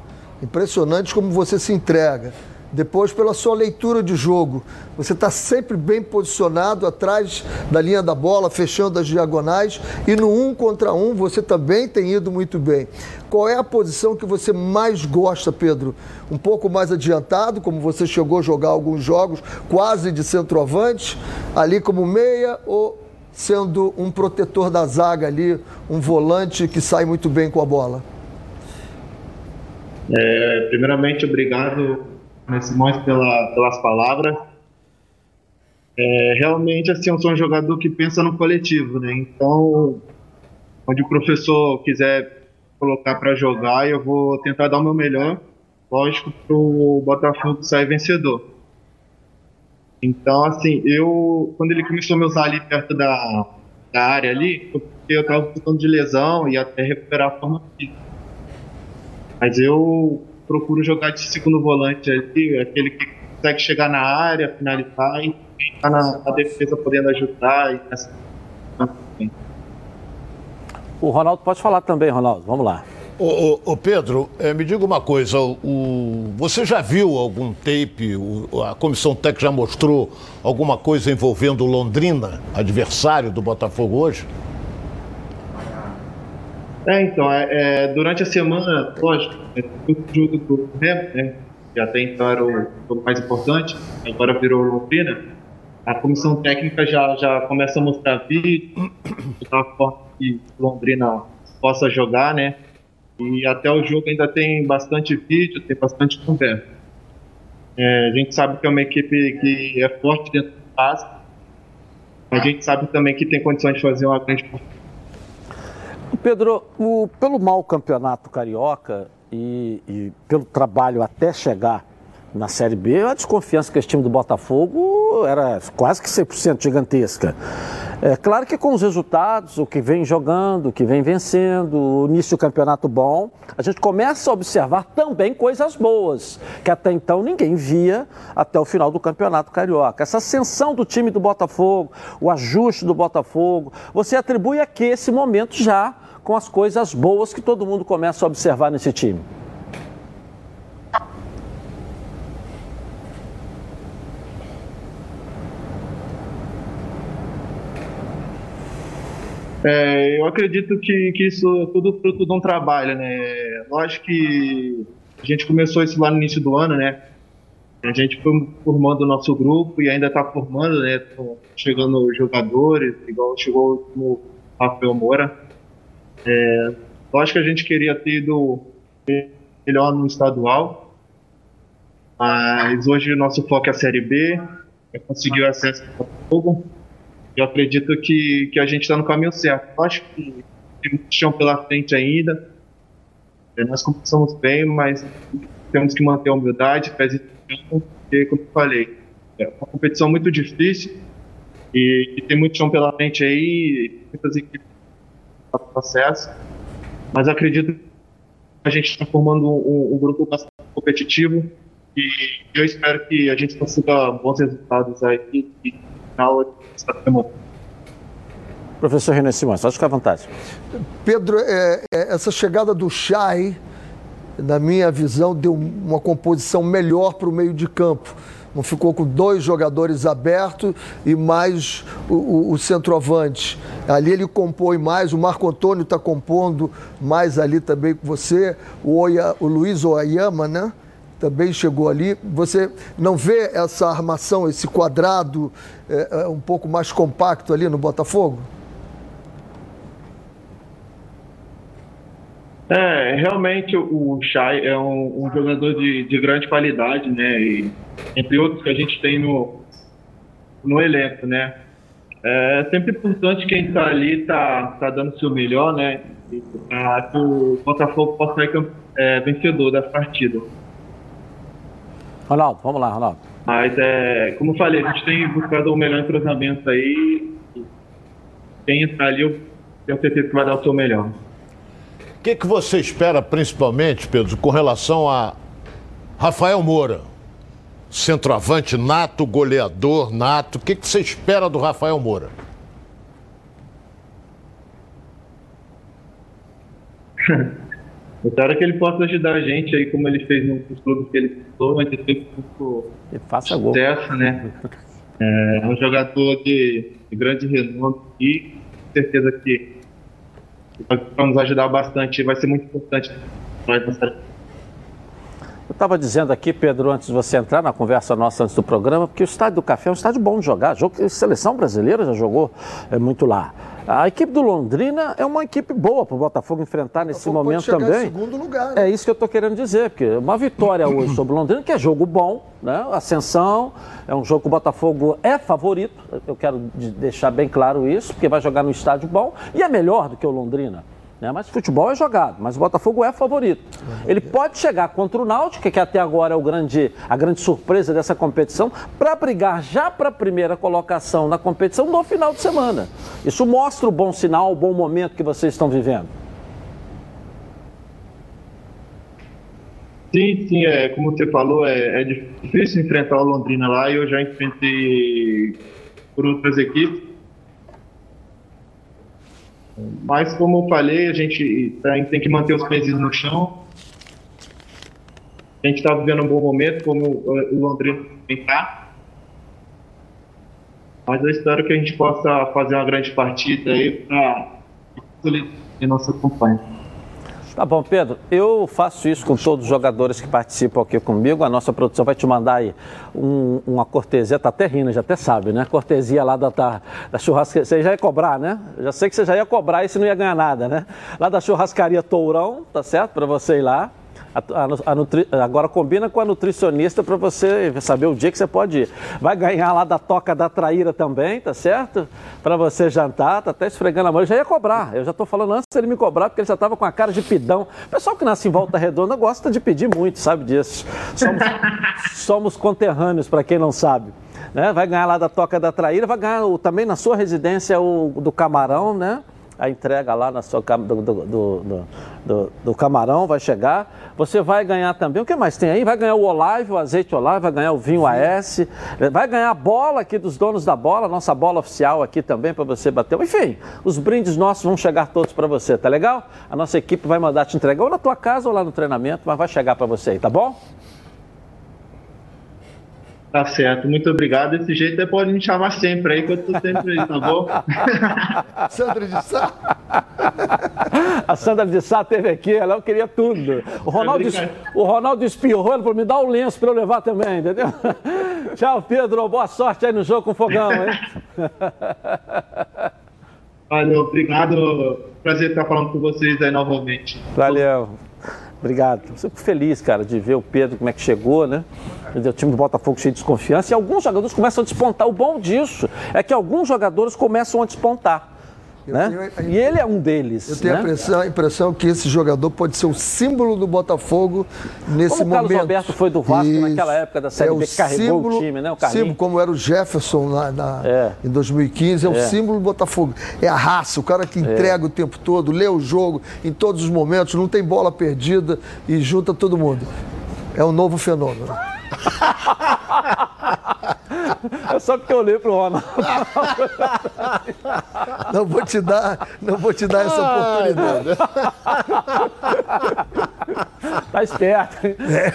Impressionante como você se entrega depois pela sua leitura de jogo. Você está sempre bem posicionado atrás da linha da bola, fechando as diagonais e no um contra um você também tem ido muito bem. Qual é a posição que você mais gosta, Pedro? Um pouco mais adiantado, como você chegou a jogar alguns jogos, quase de centroavante, ali como meia ou sendo um protetor da zaga ali, um volante que sai muito bem com a bola? É, primeiramente, obrigado né, Simões pela, pelas palavras. É, realmente, assim, eu sou um jogador que pensa no coletivo, né? Então, onde o professor quiser colocar para jogar, eu vou tentar dar o meu melhor, lógico, para o Botafogo sair vencedor. Então, assim, eu, quando ele começou a me usar ali perto da, da área ali, porque eu estava voltando de lesão e até recuperar a forma física. Mas eu procuro jogar de segundo volante ali, aquele que consegue chegar na área, finalizar e estar na, na defesa podendo ajudar. E essa... O Ronaldo pode falar também, Ronaldo. Vamos lá. Ô, ô, ô Pedro, é, me diga uma coisa. O, você já viu algum tape? O, a comissão técnica já mostrou alguma coisa envolvendo Londrina, adversário do Botafogo hoje? É, então, é, é, durante a semana, lógico, é tudo do Remo, né, que até então era o, o, mais importante, agora virou Londrina, a comissão técnica já, já começa a mostrar vídeo, da forma que Londrina possa jogar, né, e até o jogo ainda tem bastante vídeo, tem bastante conversa. É, a gente sabe que é uma equipe que é forte dentro do espaço, a gente sabe também que tem condições de fazer uma grande Pedro, o, pelo mau campeonato carioca e, e, pelo trabalho até chegar na Série B, a desconfiança que esse time do Botafogo era quase que 100% gigantesca. É claro que com os resultados, o que vem jogando, o que vem vencendo, o início do campeonato bom, a gente começa a observar também coisas boas, que até então ninguém via até o final do campeonato carioca. Essa ascensão do time do Botafogo, o ajuste do Botafogo, você atribui a que esse momento já com as coisas boas que todo mundo começa a observar nesse time? É, eu acredito que, que isso é tudo fruto de um trabalho, né? Lógico que a gente começou isso lá no início do ano, né? A gente foi formando o nosso grupo e ainda está formando, né? Chegando jogadores, igual chegou o Rafael Moura. É, lógico que a gente queria ter ido melhor no estadual, mas hoje o nosso foco é a Série B, é conseguir o acesso ao fogo eu acredito que, que a gente está no caminho certo. Eu acho que tem muito chão pela frente ainda. É, nós começamos bem, mas temos que manter a humildade, pés porque, como eu falei, é uma competição muito difícil e, e tem muito chão pela frente aí, muitas equipes no processo, mas acredito que a gente está formando um, um, grupo bastante competitivo e eu espero que a gente consiga bons resultados aí e, Professor René Simões, pode ficar à vontade. Pedro, é, é, essa chegada do Chay, na minha visão, deu uma composição melhor para o meio de campo. Não ficou com dois jogadores abertos e mais o, o, o centroavante. Ali ele compõe mais, o Marco Antônio está compondo mais ali também com você, o, Oya, o Luiz Oyama, né? Também chegou ali. Você não vê essa armação, esse quadrado é, é, um pouco mais compacto ali no Botafogo? É, realmente o Chay é um, um jogador de, de, grande qualidade, né? E, entre outros que a gente tem no, no elenco, né? É sempre importante quem está ali tá, tá dando seu melhor, né? Para que o Botafogo possa ser é, vencedor da partida. Ronaldo, vamos lá, Ronaldo. Mas, é, como eu falei, a gente tem buscado o melhor entrosamento aí. Quem entrar ali, eu tenho certeza que vai dar o seu melhor. O que, que você espera, principalmente, Pedro, com relação a Rafael Moura? Centroavante nato, goleador nato. O que, que você espera do Rafael Moura? Espero que ele possa ajudar a gente aí, como ele fez nos clubes que ele pisou, a gente teve muito sucesso, gol. né? É um jogador de, de grande renome e com certeza que vai nos ajudar bastante, vai ser muito importante eu estava dizendo aqui, Pedro, antes de você entrar na conversa nossa antes do programa, porque o Estádio do Café é um estádio bom de jogar. Jogo, seleção brasileira já jogou é, muito lá. A equipe do Londrina é uma equipe boa para o Botafogo enfrentar nesse momento também. Em segundo lugar, né? É isso que eu estou querendo dizer, porque uma vitória hoje sobre o Londrina, que é jogo bom, né? Ascensão, é um jogo que o Botafogo é favorito. Eu quero deixar bem claro isso, porque vai jogar no estádio bom e é melhor do que o Londrina. Né? Mas futebol é jogado, mas o Botafogo é favorito. Ele pode chegar contra o Náutico, que até agora é o grande, a grande surpresa dessa competição, para brigar já para a primeira colocação na competição no final de semana. Isso mostra o bom sinal, o bom momento que vocês estão vivendo. Sim, sim, é, como você falou, é, é difícil enfrentar o Londrina lá e eu já enfrentei por outras equipes. Mas, como eu falei, a gente tem que manter os pés no chão. A gente está vivendo um bom momento, como o Londrina está. Mas eu espero que a gente possa fazer uma grande partida aí para consolidar nossa campanha. Tá bom, Pedro. Eu faço isso com todos os jogadores que participam aqui comigo. A nossa produção vai te mandar aí um, uma cortesia, tá até rindo, já até sabe, né? Cortesia lá da, da, churrascaria. Você já ia cobrar, né? Já sei que você já ia cobrar e você não ia ganhar nada, né? Lá da churrascaria Tourão, tá certo? Para você ir lá. A, a, a nutri... Agora combina com a nutricionista para você saber o dia que você pode ir. Vai ganhar lá da Toca da Traíra também, tá certo? Para você jantar, tá até esfregando a mão. Eu já ia cobrar, eu já estou falando antes dele me cobrar, porque ele já estava com a cara de pidão. O pessoal que nasce em Volta Redonda gosta de pedir muito, sabe disso. Somos, somos conterrâneos, para quem não sabe. Né? Vai ganhar lá da Toca da Traíra, vai ganhar o, também na sua residência o do Camarão, né? a entrega lá na sua, do, do, do, do, do, camarão vai chegar. Você vai ganhar também, o que mais tem aí? Vai ganhar o Olive, o azeite Olive, vai ganhar o vinho AS, vai ganhar a bola aqui dos donos da bola, nossa bola oficial aqui também para você bater. Enfim, os brindes nossos vão chegar todos para você, tá legal? A nossa equipe vai mandar te entregar ou na tua casa ou lá no treinamento, mas vai chegar para você aí, tá bom? Tá certo, muito obrigado. Desse jeito você pode me chamar sempre aí, que eu tô sempre aí, tá bom? Sandra de Sá. A Sandra de Sá teve aqui, ela queria tudo. O Ronaldo, o Ronaldo espirrou, ele falou, me dá o um lenço para eu levar também, entendeu? Tchau, Pedro, boa sorte aí no jogo com o Fogão, hein? Valeu, obrigado. Prazer estar falando com vocês aí novamente. Valeu. Obrigado. Fico feliz, cara, de ver o Pedro como é que chegou, né? O time do Botafogo cheio de desconfiança e alguns jogadores começam a despontar. O bom disso é que alguns jogadores começam a despontar. Né? E ele é um deles. Eu tenho né? a, impressão, a, impressão, que esse jogador pode ser o símbolo do Botafogo nesse como momento. O Carlos Alberto foi do Vasco Isso. naquela época da Série é B, que carregou símbolo, o time, né? O símbolo, como era o Jefferson lá na, é. em 2015, é, é o símbolo do Botafogo. É a raça, o cara que é. entrega o tempo todo, lê o jogo em todos os momentos, não tem bola perdida e junta todo mundo. É um novo fenômeno. É só porque eu olhei pro Ronaldo. Não vou te dar, não vou te dar essa oportunidade. Tá esperto.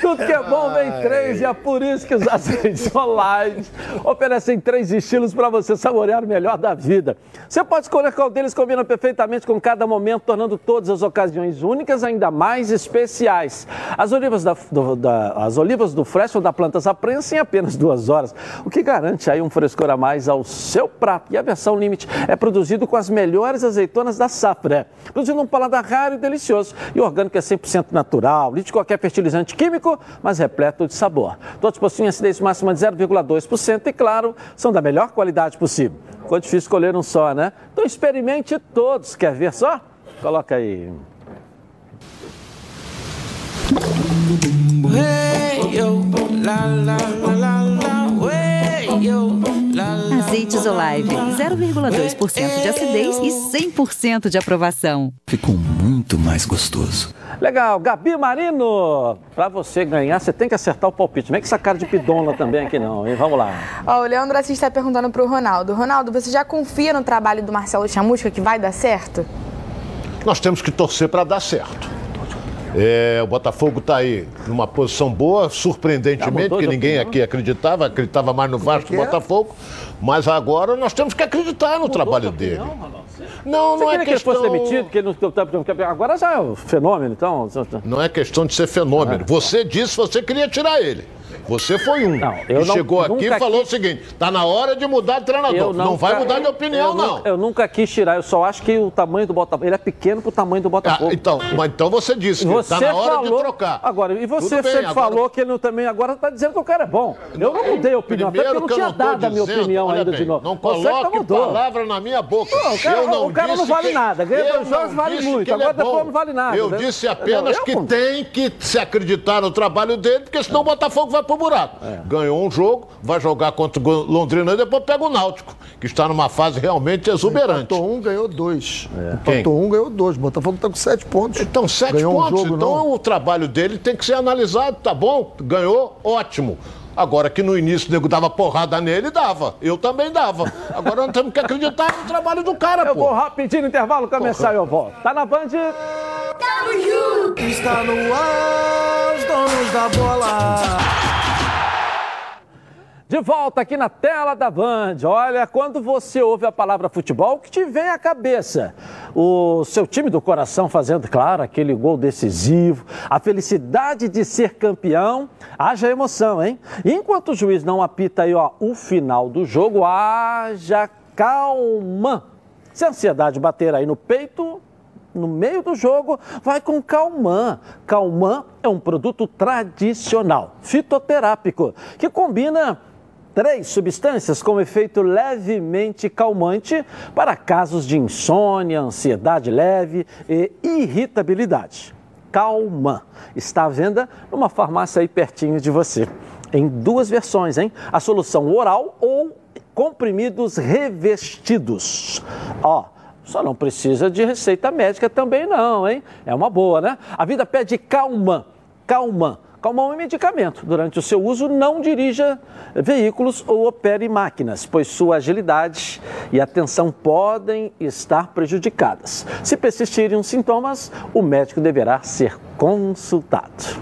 Tudo que é bom vem três e é por isso que os azeites online oferecem três estilos para você saborear o melhor da vida. Você pode escolher qual deles combina perfeitamente com cada momento, tornando todas as ocasiões únicas ainda mais especiais. As olivas, da, do, da, as olivas do Fresh da Plantas à prensa em apenas duas horas, o que garante aí um frescor a mais ao seu prato. E a versão Limite é produzido com as melhores azeitonas da safra, produzindo um paladar raro e delicioso. E orgânico é 100% natural, livre de qualquer fertilizante químico, mas repleto de sabor. Todos possuem acidez máxima de 0,2% e, claro, são da melhor qualidade possível. Ficou difícil escolher um só, né? Então experimente todos. Quer ver só? Coloca aí. Hey, yo, la, la, la, Azeites Olive, 0,2% de acidez e 100% de aprovação. Ficou muito mais gostoso. Legal, Gabi Marino, para você ganhar, você tem que acertar o palpite. Não é que essa cara de pidonla também aqui não, hein? Vamos lá. Ó, o Leandro Assis está perguntando para o Ronaldo. Ronaldo, você já confia no trabalho do Marcelo Chamusca que vai dar certo? Nós temos que torcer para dar certo. É, o Botafogo está aí numa posição boa, surpreendentemente, que ninguém aqui acreditava, acreditava mais no Vasco que o Botafogo. Mas agora nós temos que acreditar no mudou trabalho dele. Não, não é questão... que ele fosse demitido, que ele não... agora já é um fenômeno, então. Não é questão de ser fenômeno. Você disse que você queria tirar ele. Você foi um. Não, eu não, chegou aqui e falou quis... o seguinte: está na hora de mudar de treinador. não, não vai mudar de opinião, eu não. Nunca, eu nunca quis tirar, eu só acho que o tamanho do Botafogo. Ele é pequeno para o tamanho do Botafogo. Ah, então, mas então você disse que está na hora falou, de trocar. Agora, e você bem, sempre agora... falou que ele não, também agora está dizendo que o cara é bom. Eu não mudei a opinião, até porque eu não tinha dado dizendo, a minha opinião ainda bem, de novo. Não coloque palavra na minha boca. Não, o cara, eu não, o cara não vale nada. Ganha dois jogos, vale muito. Agora depois não vale nada. Eu disse apenas que tem que se acreditar no trabalho dele, porque senão o Botafogo vai pro buraco. É. Ganhou um jogo, vai jogar contra o Londrina e depois pega o Náutico, que está numa fase realmente exuberante. Empatou um, ganhou dois. É. Empatou um, ganhou dois. O Botafogo está com sete pontos. Então, sete ganhou pontos. Um jogo, então não. o trabalho dele tem que ser analisado, tá bom? Ganhou, ótimo. Agora que no início o nego dava porrada nele, dava. Eu também dava. Agora nós temos que acreditar no trabalho do cara, eu pô. Eu vou rapidinho no intervalo começar e eu volto. Tá na Band? Está no ar, os donos da bola. De volta aqui na tela da Band. Olha, quando você ouve a palavra futebol, o que te vem à cabeça? O seu time do coração fazendo, claro, aquele gol decisivo, a felicidade de ser campeão, haja emoção, hein? enquanto o juiz não apita aí, ó, o final do jogo, haja calma. Se a ansiedade bater aí no peito, no meio do jogo, vai com Calman. Calman é um produto tradicional, fitoterápico, que combina três substâncias com efeito levemente calmante para casos de insônia, ansiedade leve e irritabilidade. Calman está à venda numa farmácia aí pertinho de você. Em duas versões, hein? A solução oral ou comprimidos revestidos. Ó, Só não precisa de receita médica também não, hein? É uma boa, né? A vida pede calma, calma. Calma é medicamento. Durante o seu uso, não dirija veículos ou opere máquinas, pois sua agilidade e atenção podem estar prejudicadas. Se persistirem os sintomas, o médico deverá ser consultado.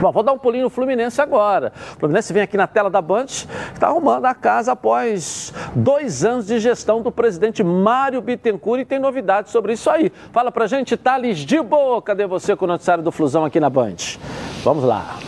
Bom, vou dar um pulinho no Fluminense agora. O Fluminense vem aqui na tela da Band, está arrumando a casa após dois anos de gestão do presidente Mário Bittencourt e tem novidades sobre isso aí. Fala pra gente, Thales de Boa, cadê você com o noticiário do Flusão aqui na Band? Vamos lá.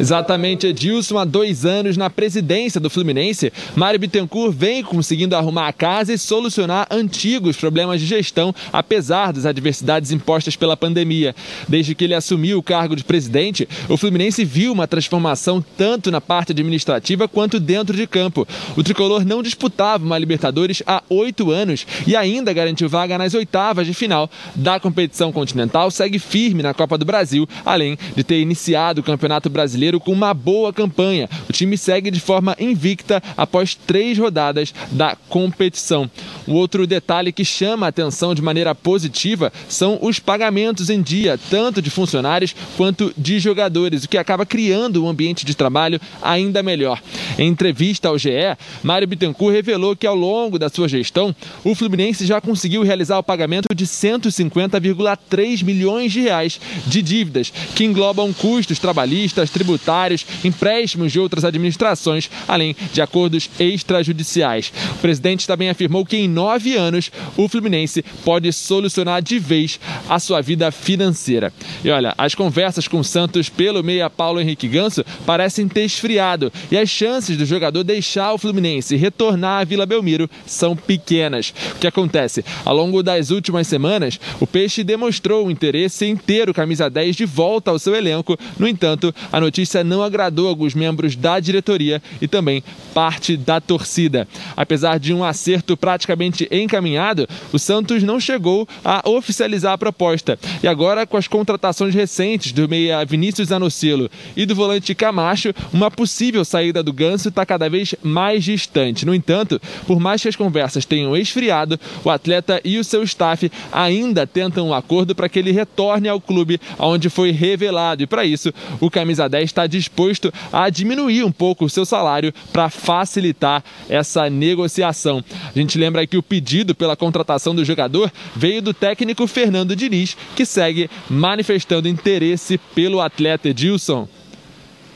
Exatamente, Edilson, há dois anos na presidência do Fluminense, Mário Bittencourt vem conseguindo arrumar a casa e solucionar antigos problemas de gestão, apesar das adversidades impostas pela pandemia. Desde que ele assumiu o cargo de presidente, o Fluminense viu uma transformação tanto na parte administrativa quanto dentro de campo. O tricolor não disputava uma Libertadores há oito anos e ainda garantiu vaga nas oitavas de final da competição continental, segue firme na Copa do Brasil, além de ter iniciado o Campeonato Brasileiro com uma boa campanha. O time segue de forma invicta após três rodadas da competição. O outro detalhe que chama a atenção de maneira positiva são os pagamentos em dia, tanto de funcionários quanto de jogadores, o que acaba criando um ambiente de trabalho ainda melhor. Em entrevista ao GE, Mário Bittencourt revelou que ao longo da sua gestão, o Fluminense já conseguiu realizar o pagamento de 150,3 milhões de reais de dívidas, que englobam custos trabalhistas, tributários tributários, empréstimos de outras administrações, além de acordos extrajudiciais. O presidente também afirmou que em nove anos o Fluminense pode solucionar de vez a sua vida financeira. E olha, as conversas com Santos pelo meia Paulo Henrique Ganso parecem ter esfriado e as chances do jogador deixar o Fluminense e retornar à Vila Belmiro são pequenas. O que acontece? Ao longo das últimas semanas, o Peixe demonstrou o interesse em ter o camisa 10 de volta ao seu elenco. No entanto, a notícia não agradou alguns membros da diretoria e também parte da torcida. Apesar de um acerto praticamente encaminhado, o Santos não chegou a oficializar a proposta. E agora, com as contratações recentes do meia Vinícius Anocelo e do volante Camacho, uma possível saída do Ganso está cada vez mais distante. No entanto, por mais que as conversas tenham esfriado, o atleta e o seu staff ainda tentam um acordo para que ele retorne ao clube onde foi revelado. E para isso, o camisa 10 está disposto a diminuir um pouco o seu salário para facilitar essa negociação. A gente lembra que o pedido pela contratação do jogador veio do técnico Fernando Diniz, que segue manifestando interesse pelo atleta Edilson.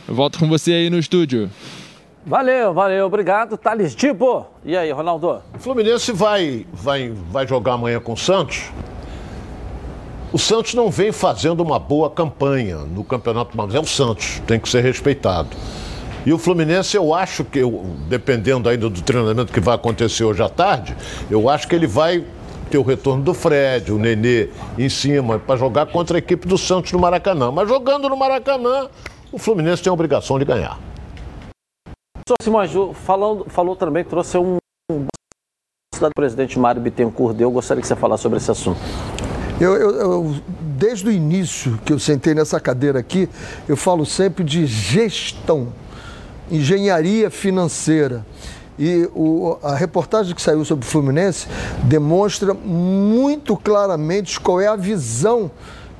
Eu volto com você aí no estúdio. Valeu, valeu, obrigado. Thales Dibo. E aí, Ronaldo? O Fluminense vai, vai, vai jogar amanhã com o Santos. O Santos não vem fazendo uma boa campanha no Campeonato mas é o Santos, tem que ser respeitado. E o Fluminense, eu acho que, eu, dependendo ainda do treinamento que vai acontecer hoje à tarde, eu acho que ele vai ter o retorno do Fred, o Nenê em cima, para jogar contra a equipe do Santos no Maracanã. Mas jogando no Maracanã, o Fluminense tem a obrigação de ganhar. O Simões, falando, falou também, trouxe um do presidente Mário Bittencourt deu. Gostaria que você falasse sobre esse assunto. Eu, eu, eu, desde o início que eu sentei nessa cadeira aqui, eu falo sempre de gestão, engenharia financeira. E o, a reportagem que saiu sobre o Fluminense demonstra muito claramente qual é a visão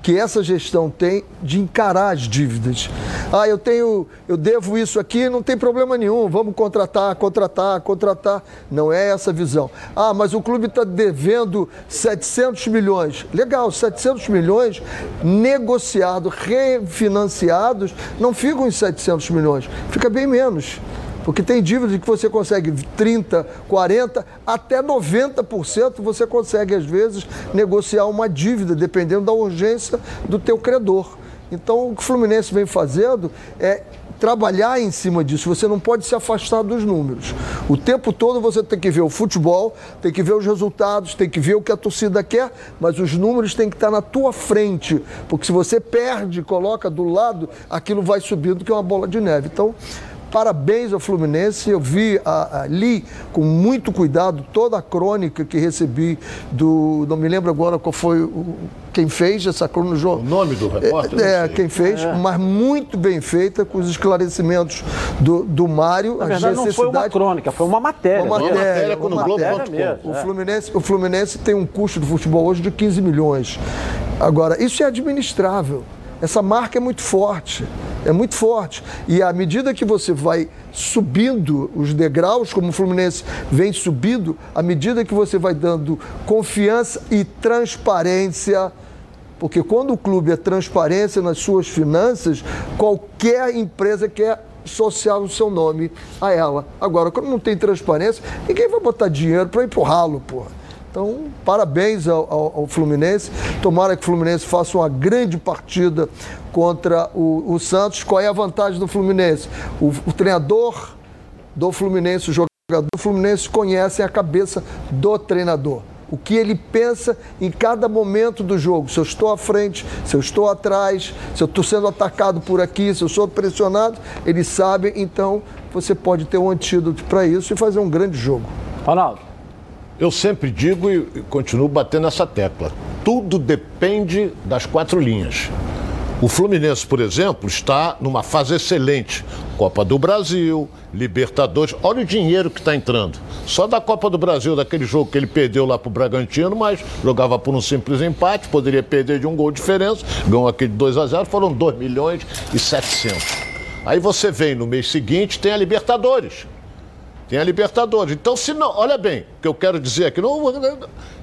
que essa gestão tem de encarar as dívidas. Ah, eu tenho, eu devo isso aqui, não tem problema nenhum, vamos contratar, contratar, contratar. Não é essa a visão. Ah, mas o clube está devendo 700 milhões. Legal, 700 milhões negociados, refinanciados, não ficam em 700 milhões, fica bem menos. Porque tem dívidas que você consegue 30, 40, até 90% você consegue, às vezes, negociar uma dívida, dependendo da urgência do teu credor. Então, o que o Fluminense vem fazendo é trabalhar em cima disso. Você não pode se afastar dos números. O tempo todo você tem que ver o futebol, tem que ver os resultados, tem que ver o que a torcida quer, mas os números têm que estar na tua frente, porque se você perde, coloca do lado, aquilo vai subindo que é uma bola de neve. Então, Parabéns ao Fluminense. Eu vi, a, a, li com muito cuidado toda a crônica que recebi do. Não me lembro agora qual foi o quem fez essa cronologia. O nome do repórter? É, é quem fez, é. mas muito bem feita, com os esclarecimentos do, do Mário. Na verdade, não foi uma crônica, foi uma matéria. Uma matéria, uma matéria, uma matéria o, é. Fluminense, o Fluminense tem um custo do futebol hoje de 15 milhões. Agora, isso é administrável. Essa marca é muito forte, é muito forte. E à medida que você vai subindo os degraus, como o Fluminense vem subindo, à medida que você vai dando confiança e transparência, porque quando o clube é transparência nas suas finanças, qualquer empresa quer associar o seu nome a ela. Agora, quando não tem transparência, ninguém vai botar dinheiro para empurrá-lo, porra. Então, parabéns ao, ao, ao, Fluminense. Tomara que o Fluminense faça uma grande partida contra o, o Santos. Qual é a vantagem do Fluminense? O, o treinador do Fluminense, o jogador do Fluminense conhecem a cabeça do treinador. O que ele pensa em cada momento do jogo. Se eu estou à frente, se eu estou atrás, se eu estou sendo atacado por aqui, se eu sou pressionado, eles sabem. Então, você pode ter um antídoto para isso e fazer um grande jogo. Ronaldo. Eu sempre digo e continuo batendo essa tecla. Tudo depende das quatro linhas. O Fluminense, por exemplo, está numa fase excelente. Copa do Brasil, Libertadores. Olha o dinheiro que está entrando. Só da Copa do Brasil, daquele jogo que ele perdeu lá para o Bragantino, mas jogava por um simples empate, poderia perder de um gol de diferença. Ganhou aquele 2 a 0 foram 2 milhões e 700. Aí você vem no mês seguinte, tem a Libertadores. Tem a Libertadores. Então, se não. Olha bem, o que eu quero dizer aqui. Não,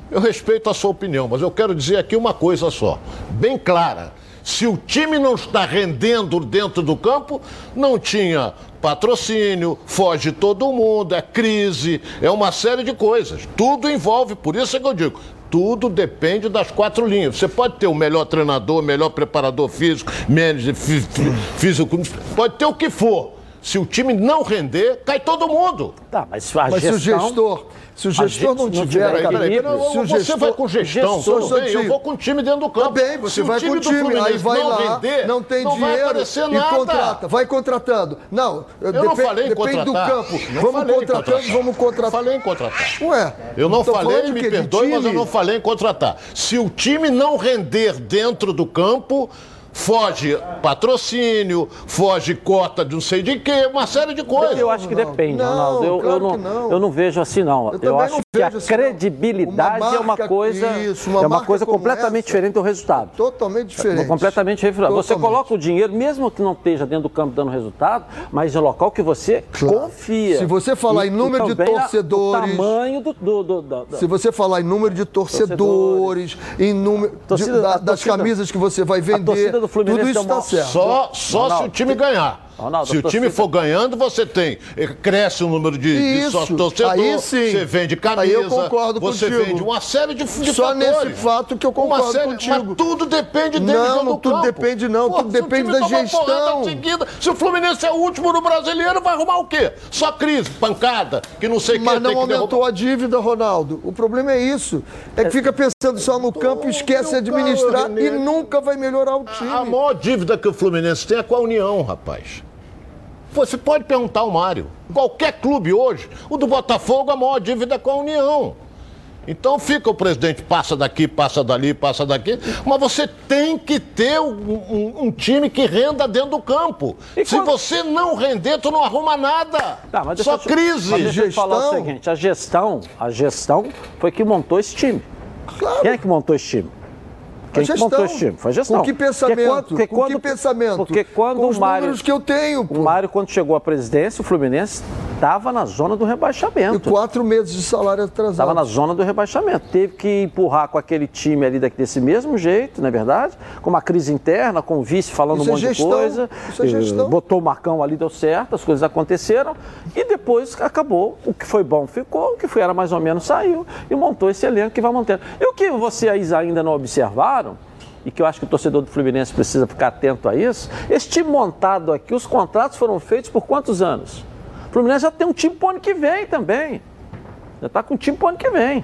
eu respeito a sua opinião, mas eu quero dizer aqui uma coisa só, bem clara. Se o time não está rendendo dentro do campo, não tinha patrocínio, foge todo mundo, é crise, é uma série de coisas. Tudo envolve, por isso é que eu digo, tudo depende das quatro linhas. Você pode ter o melhor treinador, melhor preparador físico, manager físico, pode ter o que for. Se o time não render, cai todo mundo. Tá, mas a mas gestão... se o gestor, se o gestor não, não tiver peraí, peraí, peraí, se o gestor, você vai com gestão, gestor, tudo bem, eu vou com o time dentro do campo. Tá bem, você vai com o time, aí vai não lá, render, não tem não dinheiro e contrata, vai contratando. Não, eu depend, não falei em depende do campo. Não vamos contratando, vamos contratar. falei em contratar. Ué, eu não falei, me perdoe, mas eu não falei em contratar. Se o time não render dentro do campo, foge patrocínio, foge cota de não sei de quê, uma série de coisas. Eu acho que depende, não, Ronaldo. Eu, claro eu, não, não, eu não vejo assim, não. Eu, eu acho que a assim, credibilidade uma é uma coisa, isso, uma é uma coisa completamente essa, diferente do resultado. Totalmente diferente. Completamente diferente. Você coloca o dinheiro, mesmo que não esteja dentro do campo dando resultado, mas é local que você claro. confia. Se você falar em número de torcedores. O tamanho do, do, do, do, Se você falar em número de torcedores, torcedores. em número torcida, de, da, das torcida, camisas que você vai vender do Fluminense Tudo isso está certo. Só, só se o time ganhar. Ronaldo, Se o time for ganhando, você tem. Cresce o número de, de sócios. Aí sim. Você vende camisa. Aí eu concordo você contigo. vende uma série de, de Só fatores. nesse fato que eu concordo série, contigo. Mas tudo depende dele Não, não tudo campo. depende não. Pô, tudo depende da gestão. Seguida, se o Fluminense é o último no brasileiro, vai arrumar o quê? Só crise, pancada, que não sei o que. Mas não aumentou a dívida, Ronaldo. O problema é isso. É que fica pensando só no campo e esquece de administrar e nunca vai melhorar o time. A maior dívida que o Fluminense tem é com a União, rapaz. Você pode perguntar ao Mário. Qualquer clube hoje, o do Botafogo, a maior dívida é com a União. Então fica o presidente, passa daqui, passa dali, passa daqui, mas você tem que ter um, um, um time que renda dentro do campo. E Se quando... você não render, tu não arruma nada. Tá, Só crise. Mas deixa eu falar o seguinte, a gestão, a gestão foi que montou esse time. Claro. Quem é que montou esse time? Quem gestão, montou esse time? Foi a gestão. Com que pensamento? Porque quando, porque com quando, que pensamento? Porque quando com os o Mário, números que eu tenho. Pô. O Mário, quando chegou à presidência, o Fluminense estava na zona do rebaixamento. E quatro meses de salário atrasado. Estava na zona do rebaixamento. Teve que empurrar com aquele time ali desse mesmo jeito, não é verdade? Com uma crise interna, com o vice falando Isso um é monte é de coisa. Isso é gestão. Botou o Marcão ali, deu certo, as coisas aconteceram. E depois acabou. O que foi bom ficou, o que foi era mais ou menos saiu. E montou esse elenco que vai mantendo. E o que vocês ainda não observaram e que eu acho que o torcedor do Fluminense precisa ficar atento a isso, esse time montado aqui, os contratos foram feitos por quantos anos? O Fluminense já tem um time para o ano que vem também. Já está com um time para o ano que vem.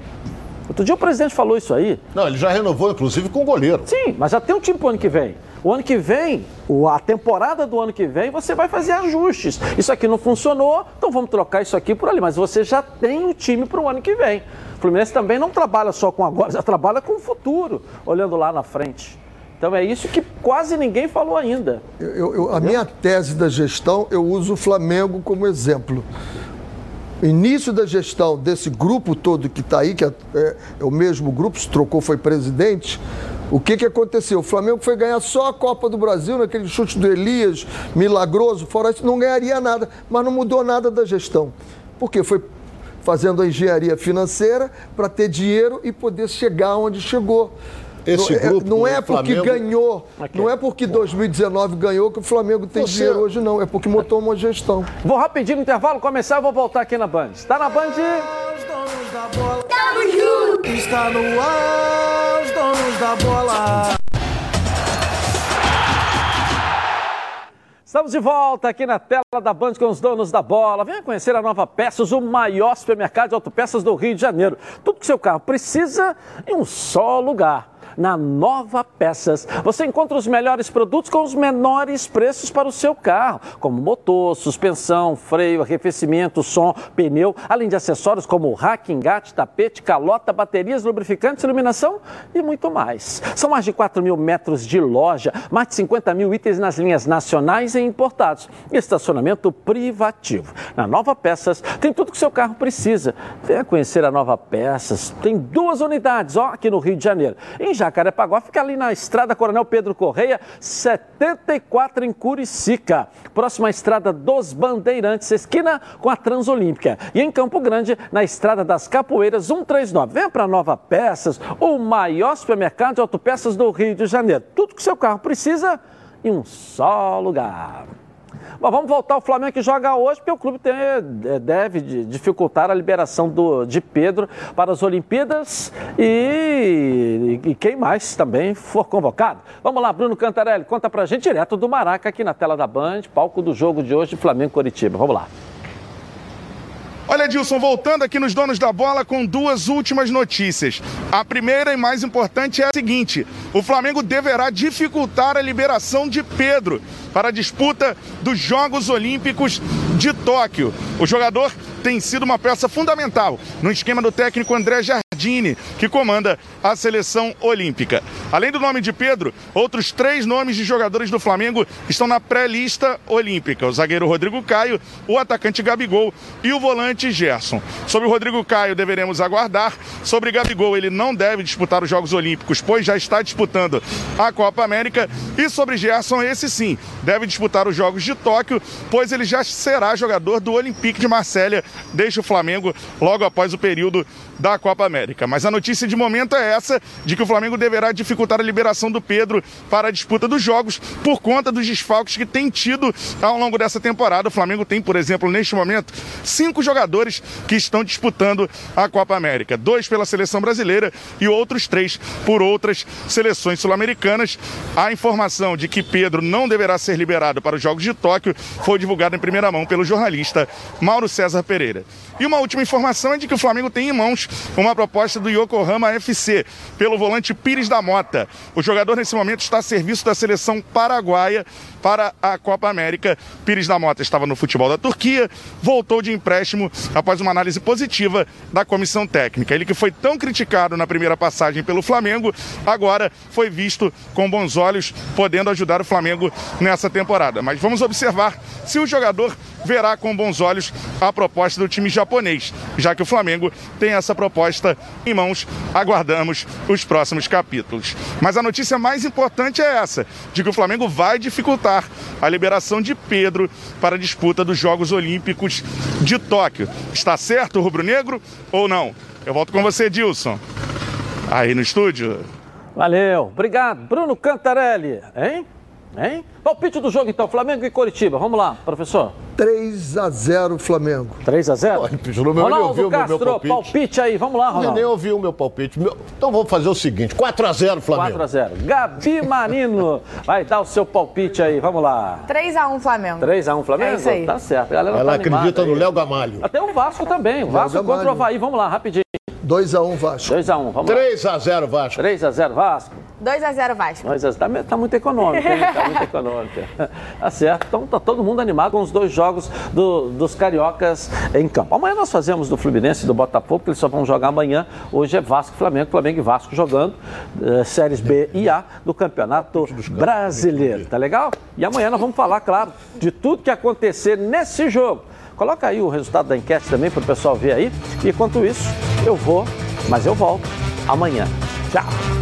Outro dia o presidente falou isso aí. Não, ele já renovou, inclusive, com o goleiro. Sim, mas já tem um time para o ano que vem. O ano que vem, a temporada do ano que vem, você vai fazer ajustes. Isso aqui não funcionou, então vamos trocar isso aqui por ali. Mas você já tem o time para o ano que vem. O Fluminense também não trabalha só com agora, já trabalha com o futuro, olhando lá na frente. Então é isso que quase ninguém falou ainda. Eu, eu, a minha tese da gestão, eu uso o Flamengo como exemplo. Início da gestão desse grupo todo que está aí, que é, é, é, o mesmo grupo, se trocou, foi presidente. O que, que aconteceu? O Flamengo foi ganhar só a Copa do Brasil, naquele chute do Elias, milagroso, fora isso, não ganharia nada, mas não mudou nada da gestão. Porque foi fazendo a engenharia financeira para ter dinheiro e poder chegar onde chegou. Esse não, é, grupo, não é porque Flamengo... ganhou, Aqui. não é porque 2019 ganhou que o Flamengo tem Você... dinheiro hoje, não. É porque montou uma gestão. Vou rapidinho no intervalo começar, eu vou voltar aqui na Band. Está na Band? Tamo junto! Está no ar, os donos da bola. Estamos de volta aqui na tela da Band com os donos da bola. Venha conhecer a Nova Peças, o maior supermercado de autopeças do Rio de Janeiro. Tudo que seu carro precisa em um só lugar na Nova Peças. Você encontra os melhores produtos com os menores preços para o seu carro, como motor, suspensão, freio, arrefecimento, som, pneu, além de acessórios como rack, engate, tapete, calota, baterias, lubrificantes, iluminação e muito mais. São mais de 4 mil metros de loja, mais de 50 mil itens nas linhas nacionais e importados. Estacionamento privativo. Na Nova Peças tem tudo que seu carro precisa. Venha conhecer a Nova Peças. Tem duas unidades, ó, aqui no Rio de Janeiro. Em Jacarepaguá, fica ali na estrada Coronel Pedro Correia, 74 em Curicica. Próxima estrada dos Bandeirantes, esquina com a Transolímpica. E em Campo Grande, na estrada das Capoeiras 139. Venha para Nova Peças, o maior supermercado de autopeças do Rio de Janeiro. Tudo que seu carro precisa em um só lugar. Mas vamos voltar ao Flamengo que joga hoje, porque o clube tem, é, deve dificultar a liberação do, de Pedro para as Olimpíadas e, e, quem mais também for convocado. Vamos lá, Bruno Cantarelli, conta pra gente direto do Maraca aqui na tela da Band, palco do jogo de hoje, Flamengo-Coritiba. Vamos lá. Olha, Dilson, voltando aqui nos donos da bola com duas últimas notícias. A primeira e mais importante é a seguinte: o Flamengo deverá dificultar a liberação de Pedro para a disputa dos Jogos Olímpicos de Tóquio. O jogador tem sido uma peça fundamental no esquema do técnico André Jardine, que comanda a seleção olímpica. Além do nome de Pedro, outros três nomes de jogadores do Flamengo estão na pré-lista olímpica: o zagueiro Rodrigo Caio, o atacante Gabigol e o volante Gerson. Sobre o Rodrigo Caio, deveremos aguardar. Sobre Gabigol, ele não deve disputar os Jogos Olímpicos, pois já está disputando a Copa América. E sobre Gerson, esse sim, deve disputar os Jogos de Tóquio, pois ele já será jogador do Olympique de Marselha deixa o Flamengo logo após o período da Copa América. Mas a notícia de momento é essa, de que o Flamengo deverá dificultar a liberação do Pedro para a disputa dos jogos por conta dos desfalques que tem tido ao longo dessa temporada. O Flamengo tem, por exemplo, neste momento, cinco jogadores que estão disputando a Copa América. Dois pela seleção brasileira e outros três por outras seleções sul-americanas. A informação de que Pedro não deverá ser liberado para os Jogos de Tóquio foi divulgada em primeira mão pelo jornalista Mauro César Pereira. E uma última informação é de que o Flamengo tem em mãos uma proposta do Yokohama FC pelo volante Pires da Mota. O jogador nesse momento está a serviço da seleção paraguaia para a Copa América. Pires da Mota estava no futebol da Turquia, voltou de empréstimo após uma análise positiva da comissão técnica. Ele que foi tão criticado na primeira passagem pelo Flamengo, agora foi visto com bons olhos, podendo ajudar o Flamengo nessa temporada. Mas vamos observar se o jogador verá com bons olhos a proposta do time japonês, já que o Flamengo tem essa proposta em mãos. Aguardamos os próximos capítulos. Mas a notícia mais importante é essa, de que o Flamengo vai dificultar a liberação de Pedro para a disputa dos Jogos Olímpicos de Tóquio. Está certo rubro-negro ou não? Eu volto com você, Dilson. Aí no estúdio. Valeu, obrigado. Bruno Cantarelli, hein? Hein? Palpite do jogo então, Flamengo e Coritiba. Vamos lá, professor. 3 a 0 Flamengo. 3 a 0? Pô, meu, Ronaldo Castro, meu palpite. palpite. aí, vamos lá, Ronaldo. Eu nem ouviu o meu palpite. Meu... Então vamos fazer o seguinte, 4 a 0 Flamengo. 4 a 0. Gabi Marino vai dar o seu palpite aí, vamos lá. 3 a 1 Flamengo. 3 a 1 Flamengo? É isso aí. Tá certo. A galera Ela tá acredita no Léo Gamalho. Até o Vasco também. O Vasco Gamalho. contra o Havaí. Vamos lá, rapidinho. 2 a 1 Vasco. 2 a 1, vamos 3 lá. 3 a 0 Vasco. 3 a 0 Vasco. 2 a 0 Vasco. Mas está tá muito econômico, hein? Tá muito econômico. Tá certo. Então tá todo mundo animado com os dois jogos do, dos cariocas em campo. Amanhã nós fazemos do Fluminense e do Botafogo, porque eles só vão jogar amanhã. Hoje é Vasco, Flamengo, Flamengo e Vasco jogando uh, séries B e A do Campeonato Brasileiro. Tá legal? E amanhã nós vamos falar, claro, de tudo que acontecer nesse jogo. Coloca aí o resultado da enquete também para o pessoal ver aí. E enquanto isso, eu vou, mas eu volto amanhã. Tchau!